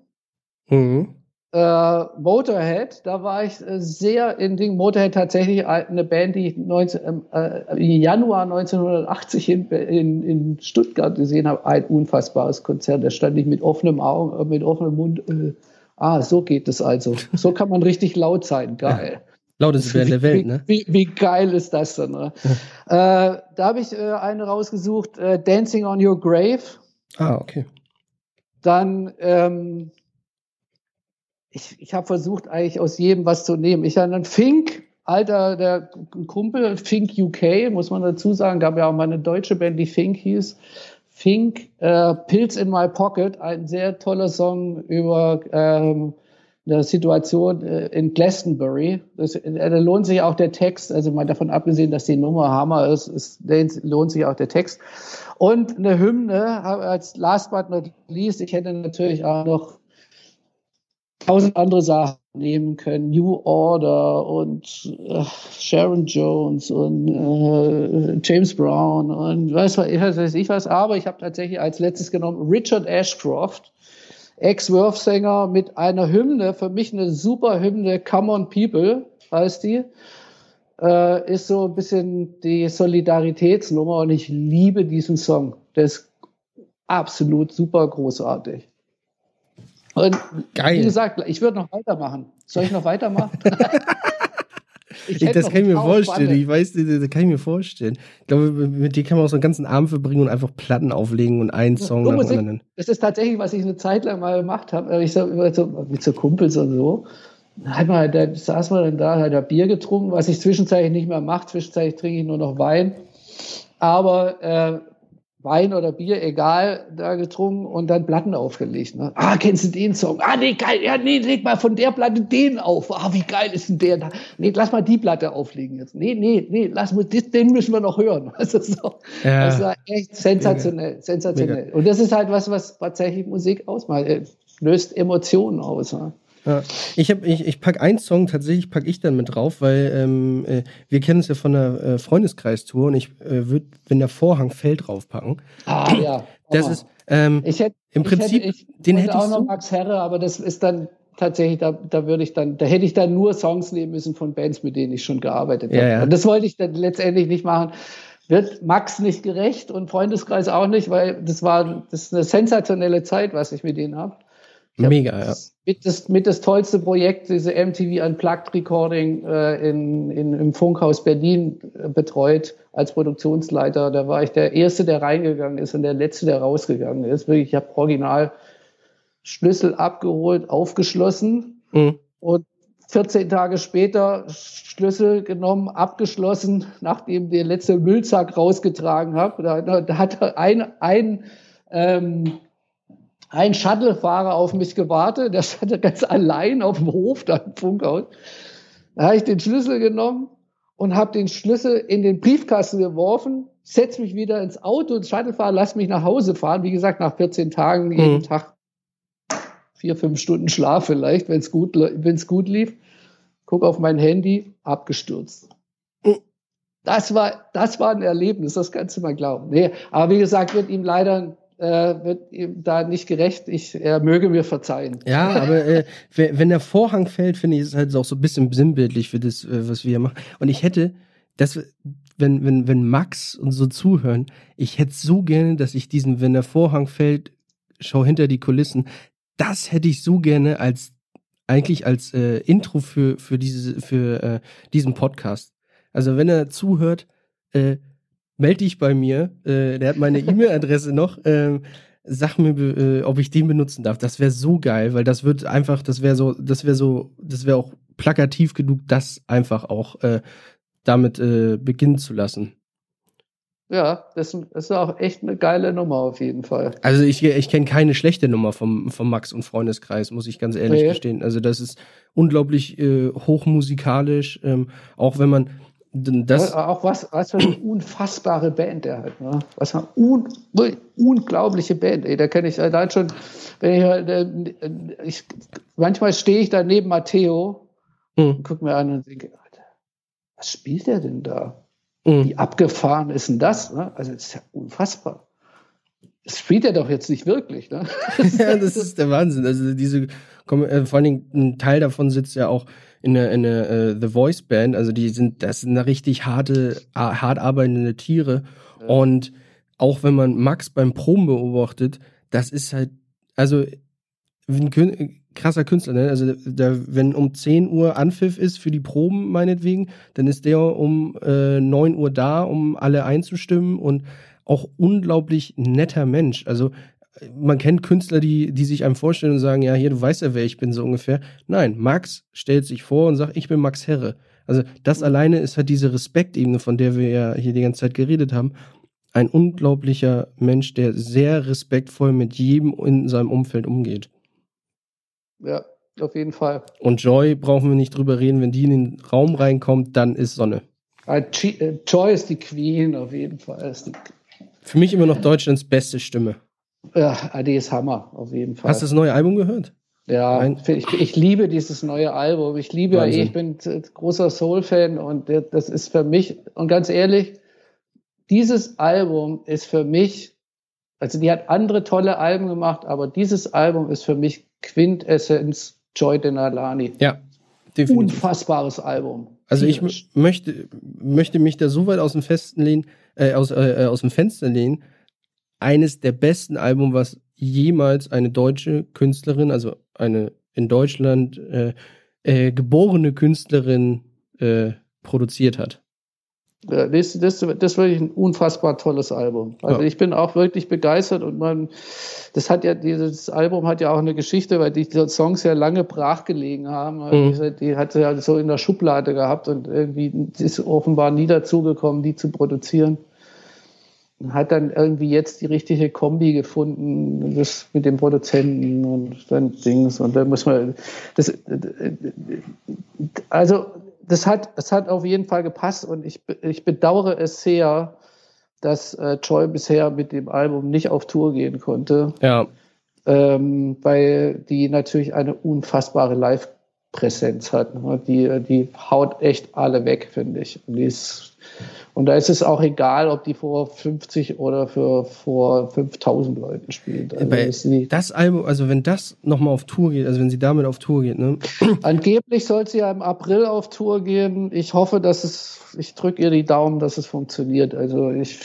mhm. Äh, Motorhead, da war ich äh, sehr in Ding. Motorhead tatsächlich eine Band, die ich 19, ähm, äh, im Januar 1980 in, in, in Stuttgart gesehen habe. Ein unfassbares Konzert. Da stand ich mit offenem Augen, äh, mit offenem Mund. Äh, ah, so geht es also. So kann man richtig laut sein. Geil. Ja. Lauteste Band der Welt, ne? Wie, wie, geil ist das denn? Ne? äh, da habe ich eine rausgesucht, Dancing on Your Grave. Ah, okay. Dann ähm, ich, ich habe versucht, eigentlich aus jedem was zu nehmen. Ich einen Fink, alter der Kumpel, Fink UK, muss man dazu sagen, gab ja auch mal eine deutsche Band, die Fink hieß. Fink, äh, Pills in My Pocket, ein sehr toller Song über ähm, eine Situation äh, in Glastonbury. Das, äh, da lohnt sich auch der Text, also mal davon abgesehen, dass die Nummer Hammer ist, ist lohnt sich auch der Text. Und eine Hymne, als last but not least, ich hätte natürlich auch noch tausend andere Sachen nehmen können. New Order und äh, Sharon Jones und äh, James Brown und weiß, was weiß ich was. Aber ich habe tatsächlich als letztes genommen Richard Ashcroft. Ex-Worth-Sänger mit einer Hymne, für mich eine super Hymne, Come on People heißt die. Äh, ist so ein bisschen die Solidaritätsnummer und ich liebe diesen Song. Der ist absolut super großartig. Und Geil. wie gesagt, ich würde noch weitermachen. Soll ich noch weitermachen? ich das kann ich mir vorstellen. Ich weiß, das kann ich mir vorstellen. Ich glaube, mit dir kann man auch so einen ganzen Abend verbringen und einfach Platten auflegen und einen Song nach dem anderen. Das ist tatsächlich, was ich eine Zeit lang mal gemacht habe. Ich so, mit so Kumpels und so. Halt mal, da saß man dann da, hat er Bier getrunken, was ich zwischenzeitlich nicht mehr mache. Zwischenzeitlich trinke ich nur noch Wein. Aber äh, Wein oder Bier, egal, da getrunken und dann Platten aufgelegt. Ne? Ah, kennst du den Song? Ah, nee, geil. Ja, nee, leg mal von der Platte den auf. Ah, wie geil ist denn der da? Nee, lass mal die Platte auflegen jetzt. Nee, nee, nee, lass mal, den müssen wir noch hören. Also so, ja. Das war echt sensationell, Mega. sensationell. Mega. Und das ist halt was, was tatsächlich Musik ausmacht. Löst Emotionen aus. Ne? Ja. Ich, hab, ich, ich pack einen Song, tatsächlich packe ich dann mit drauf, weil ähm, äh, wir kennen es ja von der äh, Freundeskreistour und ich äh, würde, wenn der Vorhang fällt, draufpacken. Ah, ja. Das ist ähm, ich hätte, im Prinzip, ich hätte, ich den hätte ich auch noch Max Herre, aber das ist dann tatsächlich, da, da würde ich dann, da hätte ich dann nur Songs nehmen müssen von Bands, mit denen ich schon gearbeitet habe. Ja, ja. Und das wollte ich dann letztendlich nicht machen. Wird Max nicht gerecht und Freundeskreis auch nicht, weil das war das ist eine sensationelle Zeit, was ich mit denen habe. Mega, ja. Mit das, mit das tollste Projekt, diese MTV Unplugged Recording äh, in, in, im Funkhaus Berlin äh, betreut als Produktionsleiter. Da war ich der Erste, der reingegangen ist und der Letzte, der rausgegangen ist. Wirklich, ich habe original Schlüssel abgeholt, aufgeschlossen mhm. und 14 Tage später Schlüssel genommen, abgeschlossen, nachdem der letzte Müllsack rausgetragen habe. Da, da hat ein, ein ähm, ein Shuttlefahrer auf mich gewartet, der stand ganz allein auf dem Hof da im Funkhaus. Da habe ich den Schlüssel genommen und habe den Schlüssel in den Briefkasten geworfen, setz mich wieder ins Auto, und Shuttlefahrer, lass mich nach Hause fahren. Wie gesagt, nach 14 Tagen jeden mhm. Tag vier, fünf Stunden Schlaf vielleicht, wenn es gut, wenn's gut lief. Guck auf mein Handy, abgestürzt. Mhm. Das war, das war ein Erlebnis, das kannst du mal glauben. Nee, aber wie gesagt, wird ihm leider wird ihm da nicht gerecht. Ich, er möge mir verzeihen. Ja, aber äh, wenn der Vorhang fällt, finde ich, ist es halt auch so ein bisschen sinnbildlich für das, äh, was wir hier machen. Und ich hätte, das, wenn, wenn, wenn Max und so zuhören, ich hätte so gerne, dass ich diesen, wenn der Vorhang fällt, schau hinter die Kulissen, das hätte ich so gerne als eigentlich als äh, Intro für für diese für äh, diesen Podcast. Also wenn er zuhört, äh, melde dich bei mir. Äh, der hat meine E-Mail-Adresse noch. Ähm, sag mir, äh, ob ich den benutzen darf. Das wäre so geil, weil das wird einfach, das wäre so, das wäre so, das wäre auch plakativ genug, das einfach auch äh, damit äh, beginnen zu lassen. Ja, das ist auch echt eine geile Nummer auf jeden Fall. Also ich, ich kenne keine schlechte Nummer vom, vom Max und Freundeskreis, muss ich ganz ehrlich nee. gestehen. Also das ist unglaublich äh, hochmusikalisch, ähm, auch wenn man, das auch was, was für eine unfassbare Band der hat. Ne? Was für eine un, unglaubliche Band. Ey, da kenne ich allein schon, wenn ich, äh, ich manchmal stehe ich da neben Matteo mhm. und gucke mir an und denke, Alter, was spielt der denn da? Mhm. Wie abgefahren ist denn das? Ne? Also das ist ja unfassbar. Das spielt er doch jetzt nicht wirklich. Ne? ja, das ist der Wahnsinn. Also diese, äh, vor allen Dingen ein Teil davon sitzt ja auch in der, in der uh, The Voice Band, also die sind, das sind richtig harte, hart arbeitende Tiere. Ja. Und auch wenn man Max beim Proben beobachtet, das ist halt, also ein krasser Künstler, ne? Also da, wenn um 10 Uhr Anpfiff ist für die Proben, meinetwegen, dann ist der um äh, 9 Uhr da, um alle einzustimmen und auch unglaublich netter Mensch. Also man kennt Künstler, die, die sich einem vorstellen und sagen, ja, hier, du weißt ja, wer ich bin, so ungefähr. Nein, Max stellt sich vor und sagt, ich bin Max Herre. Also das mhm. alleine ist halt diese Respektebene, von der wir ja hier die ganze Zeit geredet haben. Ein unglaublicher Mensch, der sehr respektvoll mit jedem in seinem Umfeld umgeht. Ja, auf jeden Fall. Und Joy brauchen wir nicht drüber reden, wenn die in den Raum reinkommt, dann ist Sonne. Äh, Joy ist die Queen, auf jeden Fall. Für mich immer noch Deutschlands beste Stimme. Ja, Adi ist Hammer, auf jeden Fall. Hast du das neue Album gehört? Ja, ich, ich, liebe dieses neue Album. Ich liebe eh, ich bin großer Soul-Fan und das ist für mich, und ganz ehrlich, dieses Album ist für mich Also die hat andere tolle Alben gemacht, aber dieses Album ist für mich Quintessenz Joy Denalani. Ja, definitiv. Unfassbares Album. Also ich möchte, möchte mich da so weit aus dem Festen lehnen, äh, aus, äh, aus dem Fenster lehnen. Eines der besten Album, was jemals eine deutsche Künstlerin, also eine in Deutschland äh, äh, geborene Künstlerin äh, produziert hat. Das, das, das ist wirklich ein unfassbar tolles Album. Also ja. ich bin auch wirklich begeistert und man, das hat ja, dieses Album hat ja auch eine Geschichte, weil die, die Songs ja lange brach gelegen haben. Mhm. Die, die hat sie ja so in der Schublade gehabt und irgendwie ist offenbar nie dazu gekommen, die zu produzieren. Hat dann irgendwie jetzt die richtige Kombi gefunden, das mit dem Produzenten und dann Dings. Und da muss man, das, also, das hat, das hat auf jeden Fall gepasst und ich, ich bedauere es sehr, dass äh, Joy bisher mit dem Album nicht auf Tour gehen konnte. Ja. Ähm, weil die natürlich eine unfassbare Live-Präsenz hat. Ne? Die, die haut echt alle weg, finde ich. Und die ist und da ist es auch egal, ob die vor 50 oder für, vor 5000 Leuten spielt. Also das Album, also wenn das nochmal auf Tour geht, also wenn sie damit auf Tour geht, ne? Angeblich soll sie ja im April auf Tour gehen. Ich hoffe, dass es, ich drücke ihr die Daumen, dass es funktioniert. Also ich.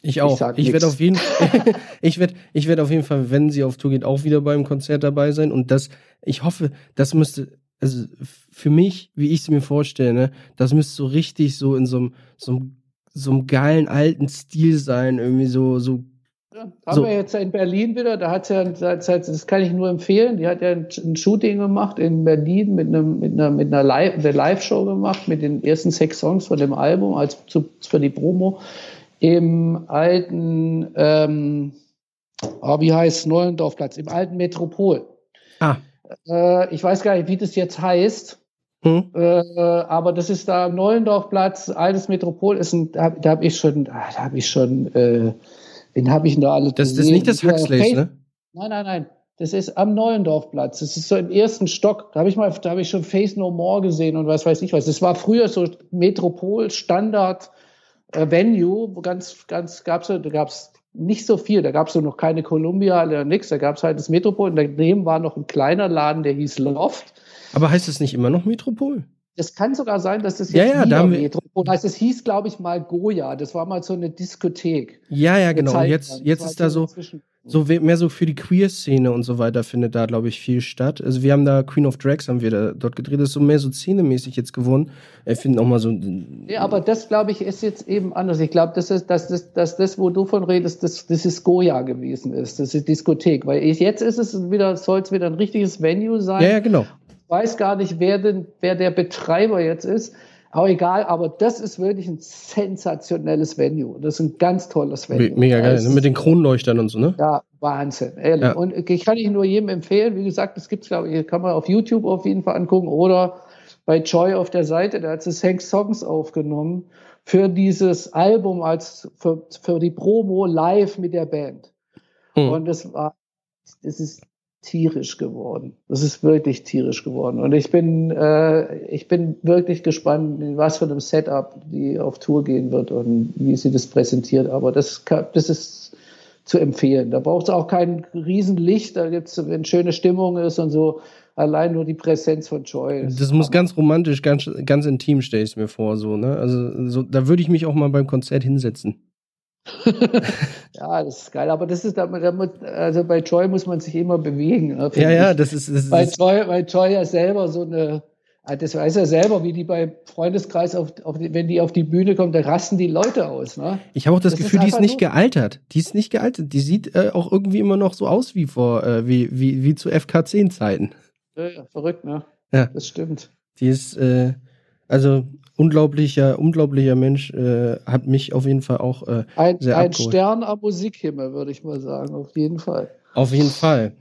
Ich auch. Ich, ich werde auf jeden ich werde, ich werde auf jeden Fall, wenn sie auf Tour geht, auch wieder beim Konzert dabei sein. Und das, ich hoffe, das müsste, also für mich, wie ich es mir vorstelle, ne, das müsste so richtig so in so einem, so einem, so einem geilen alten Stil sein, irgendwie so, so ja, haben so. wir jetzt in Berlin wieder, da hat ja, das kann ich nur empfehlen, die hat ja ein Shooting gemacht in Berlin mit einem, mit einer, mit einer Live-Show gemacht, mit den ersten sechs Songs von dem Album, als zu, für die Promo, im alten, ähm, oh, wie heißt Neulendorfplatz, im alten Metropol. Ah. Äh, ich weiß gar nicht, wie das jetzt heißt. Hm. Äh, aber das ist da am Neulendorfplatz, altes Metropol, ist ein, da, da habe ich schon, ah, da habe ich schon, äh, wen habe ich denn da alles Das, das ist nicht das Huxleys, ne? Nein, nein, nein. Das ist am Neulendorfplatz. Das ist so im ersten Stock. Da habe ich mal, da habe ich schon Face No More gesehen und was weiß ich was. Das war früher so Metropol Standard äh, Venue. Ganz, ganz gab's da gab's nicht so viel. Da gab es noch keine Columbia oder nichts. Da gab es halt das Metropol und daneben war noch ein kleiner Laden, der hieß Loft. Aber heißt es nicht immer noch Metropol? Das kann sogar sein, dass das jetzt ja, ja, Metropol heißt. Es hieß, glaube ich, mal Goya. Das war mal so eine Diskothek. Ja, ja, genau. Jetzt, jetzt ist da so, so mehr so für die Queer-Szene und so weiter findet da, glaube ich, viel statt. Also wir haben da Queen of Drags haben wir da dort gedreht. Das ist so mehr so szenemäßig jetzt geworden. Wir finden auch mal so. Ja, aber das, glaube ich, ist jetzt eben anders. Ich glaube, das ist, dass das, dass das, wo du von redest, das, das ist Goya gewesen ist. Das ist Diskothek. Weil jetzt ist es wieder, soll es wieder ein richtiges Venue sein. Ja, ja, genau. Ich weiß gar nicht, wer denn, wer der Betreiber jetzt ist. Aber egal, aber das ist wirklich ein sensationelles Venue. Das ist ein ganz tolles Venue. Mega geil, ne? mit den Kronleuchtern und so, ne? Ja, Wahnsinn, ehrlich. Ja. Und ich kann ich nur jedem empfehlen, wie gesagt, das gibt's, glaube ich, kann man auf YouTube auf jeden Fall angucken oder bei Joy auf der Seite, da hat sie Hank Songs aufgenommen für dieses Album als für, für die Promo live mit der Band. Hm. Und das war, das ist tierisch geworden. Das ist wirklich tierisch geworden. Und ich bin, äh, ich bin wirklich gespannt, was für einem Setup die auf Tour gehen wird und wie sie das präsentiert. Aber das, kann, das ist zu empfehlen. Da braucht es auch kein Riesenlicht. Da gibt's, wenn schöne Stimmung ist und so, allein nur die Präsenz von Joy. Das muss ganz romantisch, ganz, ganz intim, stelle ich mir vor, so, ne? Also, so, da würde ich mich auch mal beim Konzert hinsetzen. ja, das ist geil, aber das ist damit, also bei Joy muss man sich immer bewegen. Ne, ja, ja, das ist, das bei, Joy, bei Joy ja selber so eine, ah, das weiß er selber, wie die bei Freundeskreis, auf, auf wenn die auf die Bühne kommen, da rasten die Leute aus. Ne? Ich habe auch das, das Gefühl, die ist nicht gealtert. Die ist nicht gealtert. Die sieht äh, auch irgendwie immer noch so aus wie vor, äh, wie, wie, wie zu FK10-Zeiten. Ja, ja, verrückt, ne? Ja. Das stimmt. Die ist, äh, also unglaublicher, unglaublicher Mensch, äh, hat mich auf jeden Fall auch äh, ein, sehr Ein abgeholt. Stern am Musikhimmel, würde ich mal sagen, auf jeden Fall. Auf jeden Fall.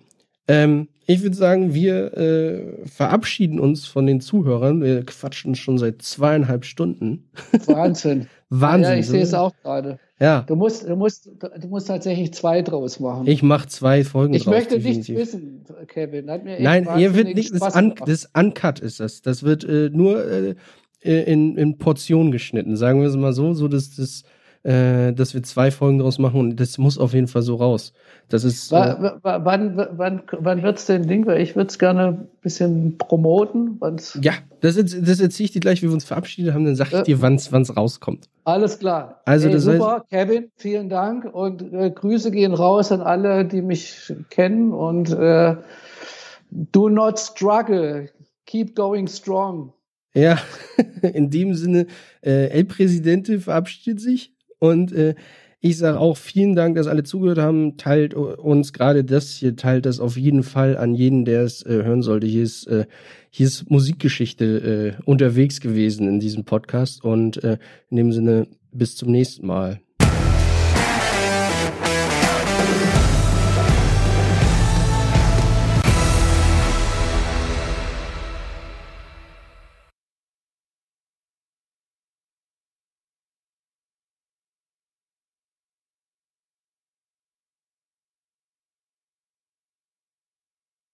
Ähm, ich würde sagen, wir äh, verabschieden uns von den Zuhörern. Wir quatschen schon seit zweieinhalb Stunden. Wahnsinn. Wahnsinn. Ja, ich sehe es auch gerade. Ja. Du musst, du musst, du musst tatsächlich zwei draus machen. Ich mache zwei Folgen Ich draus, möchte nichts wissen, Kevin. Nein, ihr wird nicht, das, un, das Uncut ist das. Das wird äh, nur äh, in, in Portionen geschnitten, sagen wir es mal so, so dass das äh, dass wir zwei Folgen draus machen und das muss auf jeden Fall so raus. Das ist. Äh, wann, wann, wann wird es denn Ding? Weil ich würde es gerne ein bisschen promoten. Wann's ja, das, das erzähle ich dir gleich, wie wir uns verabschiedet haben, dann sage ich äh, dir, wann es rauskommt. Alles klar. Also hey, das super, heißt, Kevin, vielen Dank und äh, Grüße gehen raus an alle, die mich kennen und äh, do not struggle, keep going strong. Ja, in dem Sinne, äh, El Presidente verabschiedet sich und äh, ich sage auch vielen Dank, dass alle zugehört haben. Teilt uns gerade das hier, teilt das auf jeden Fall an jeden, der es äh, hören sollte. Hier ist, äh, hier ist Musikgeschichte äh, unterwegs gewesen in diesem Podcast und äh, in dem Sinne bis zum nächsten Mal.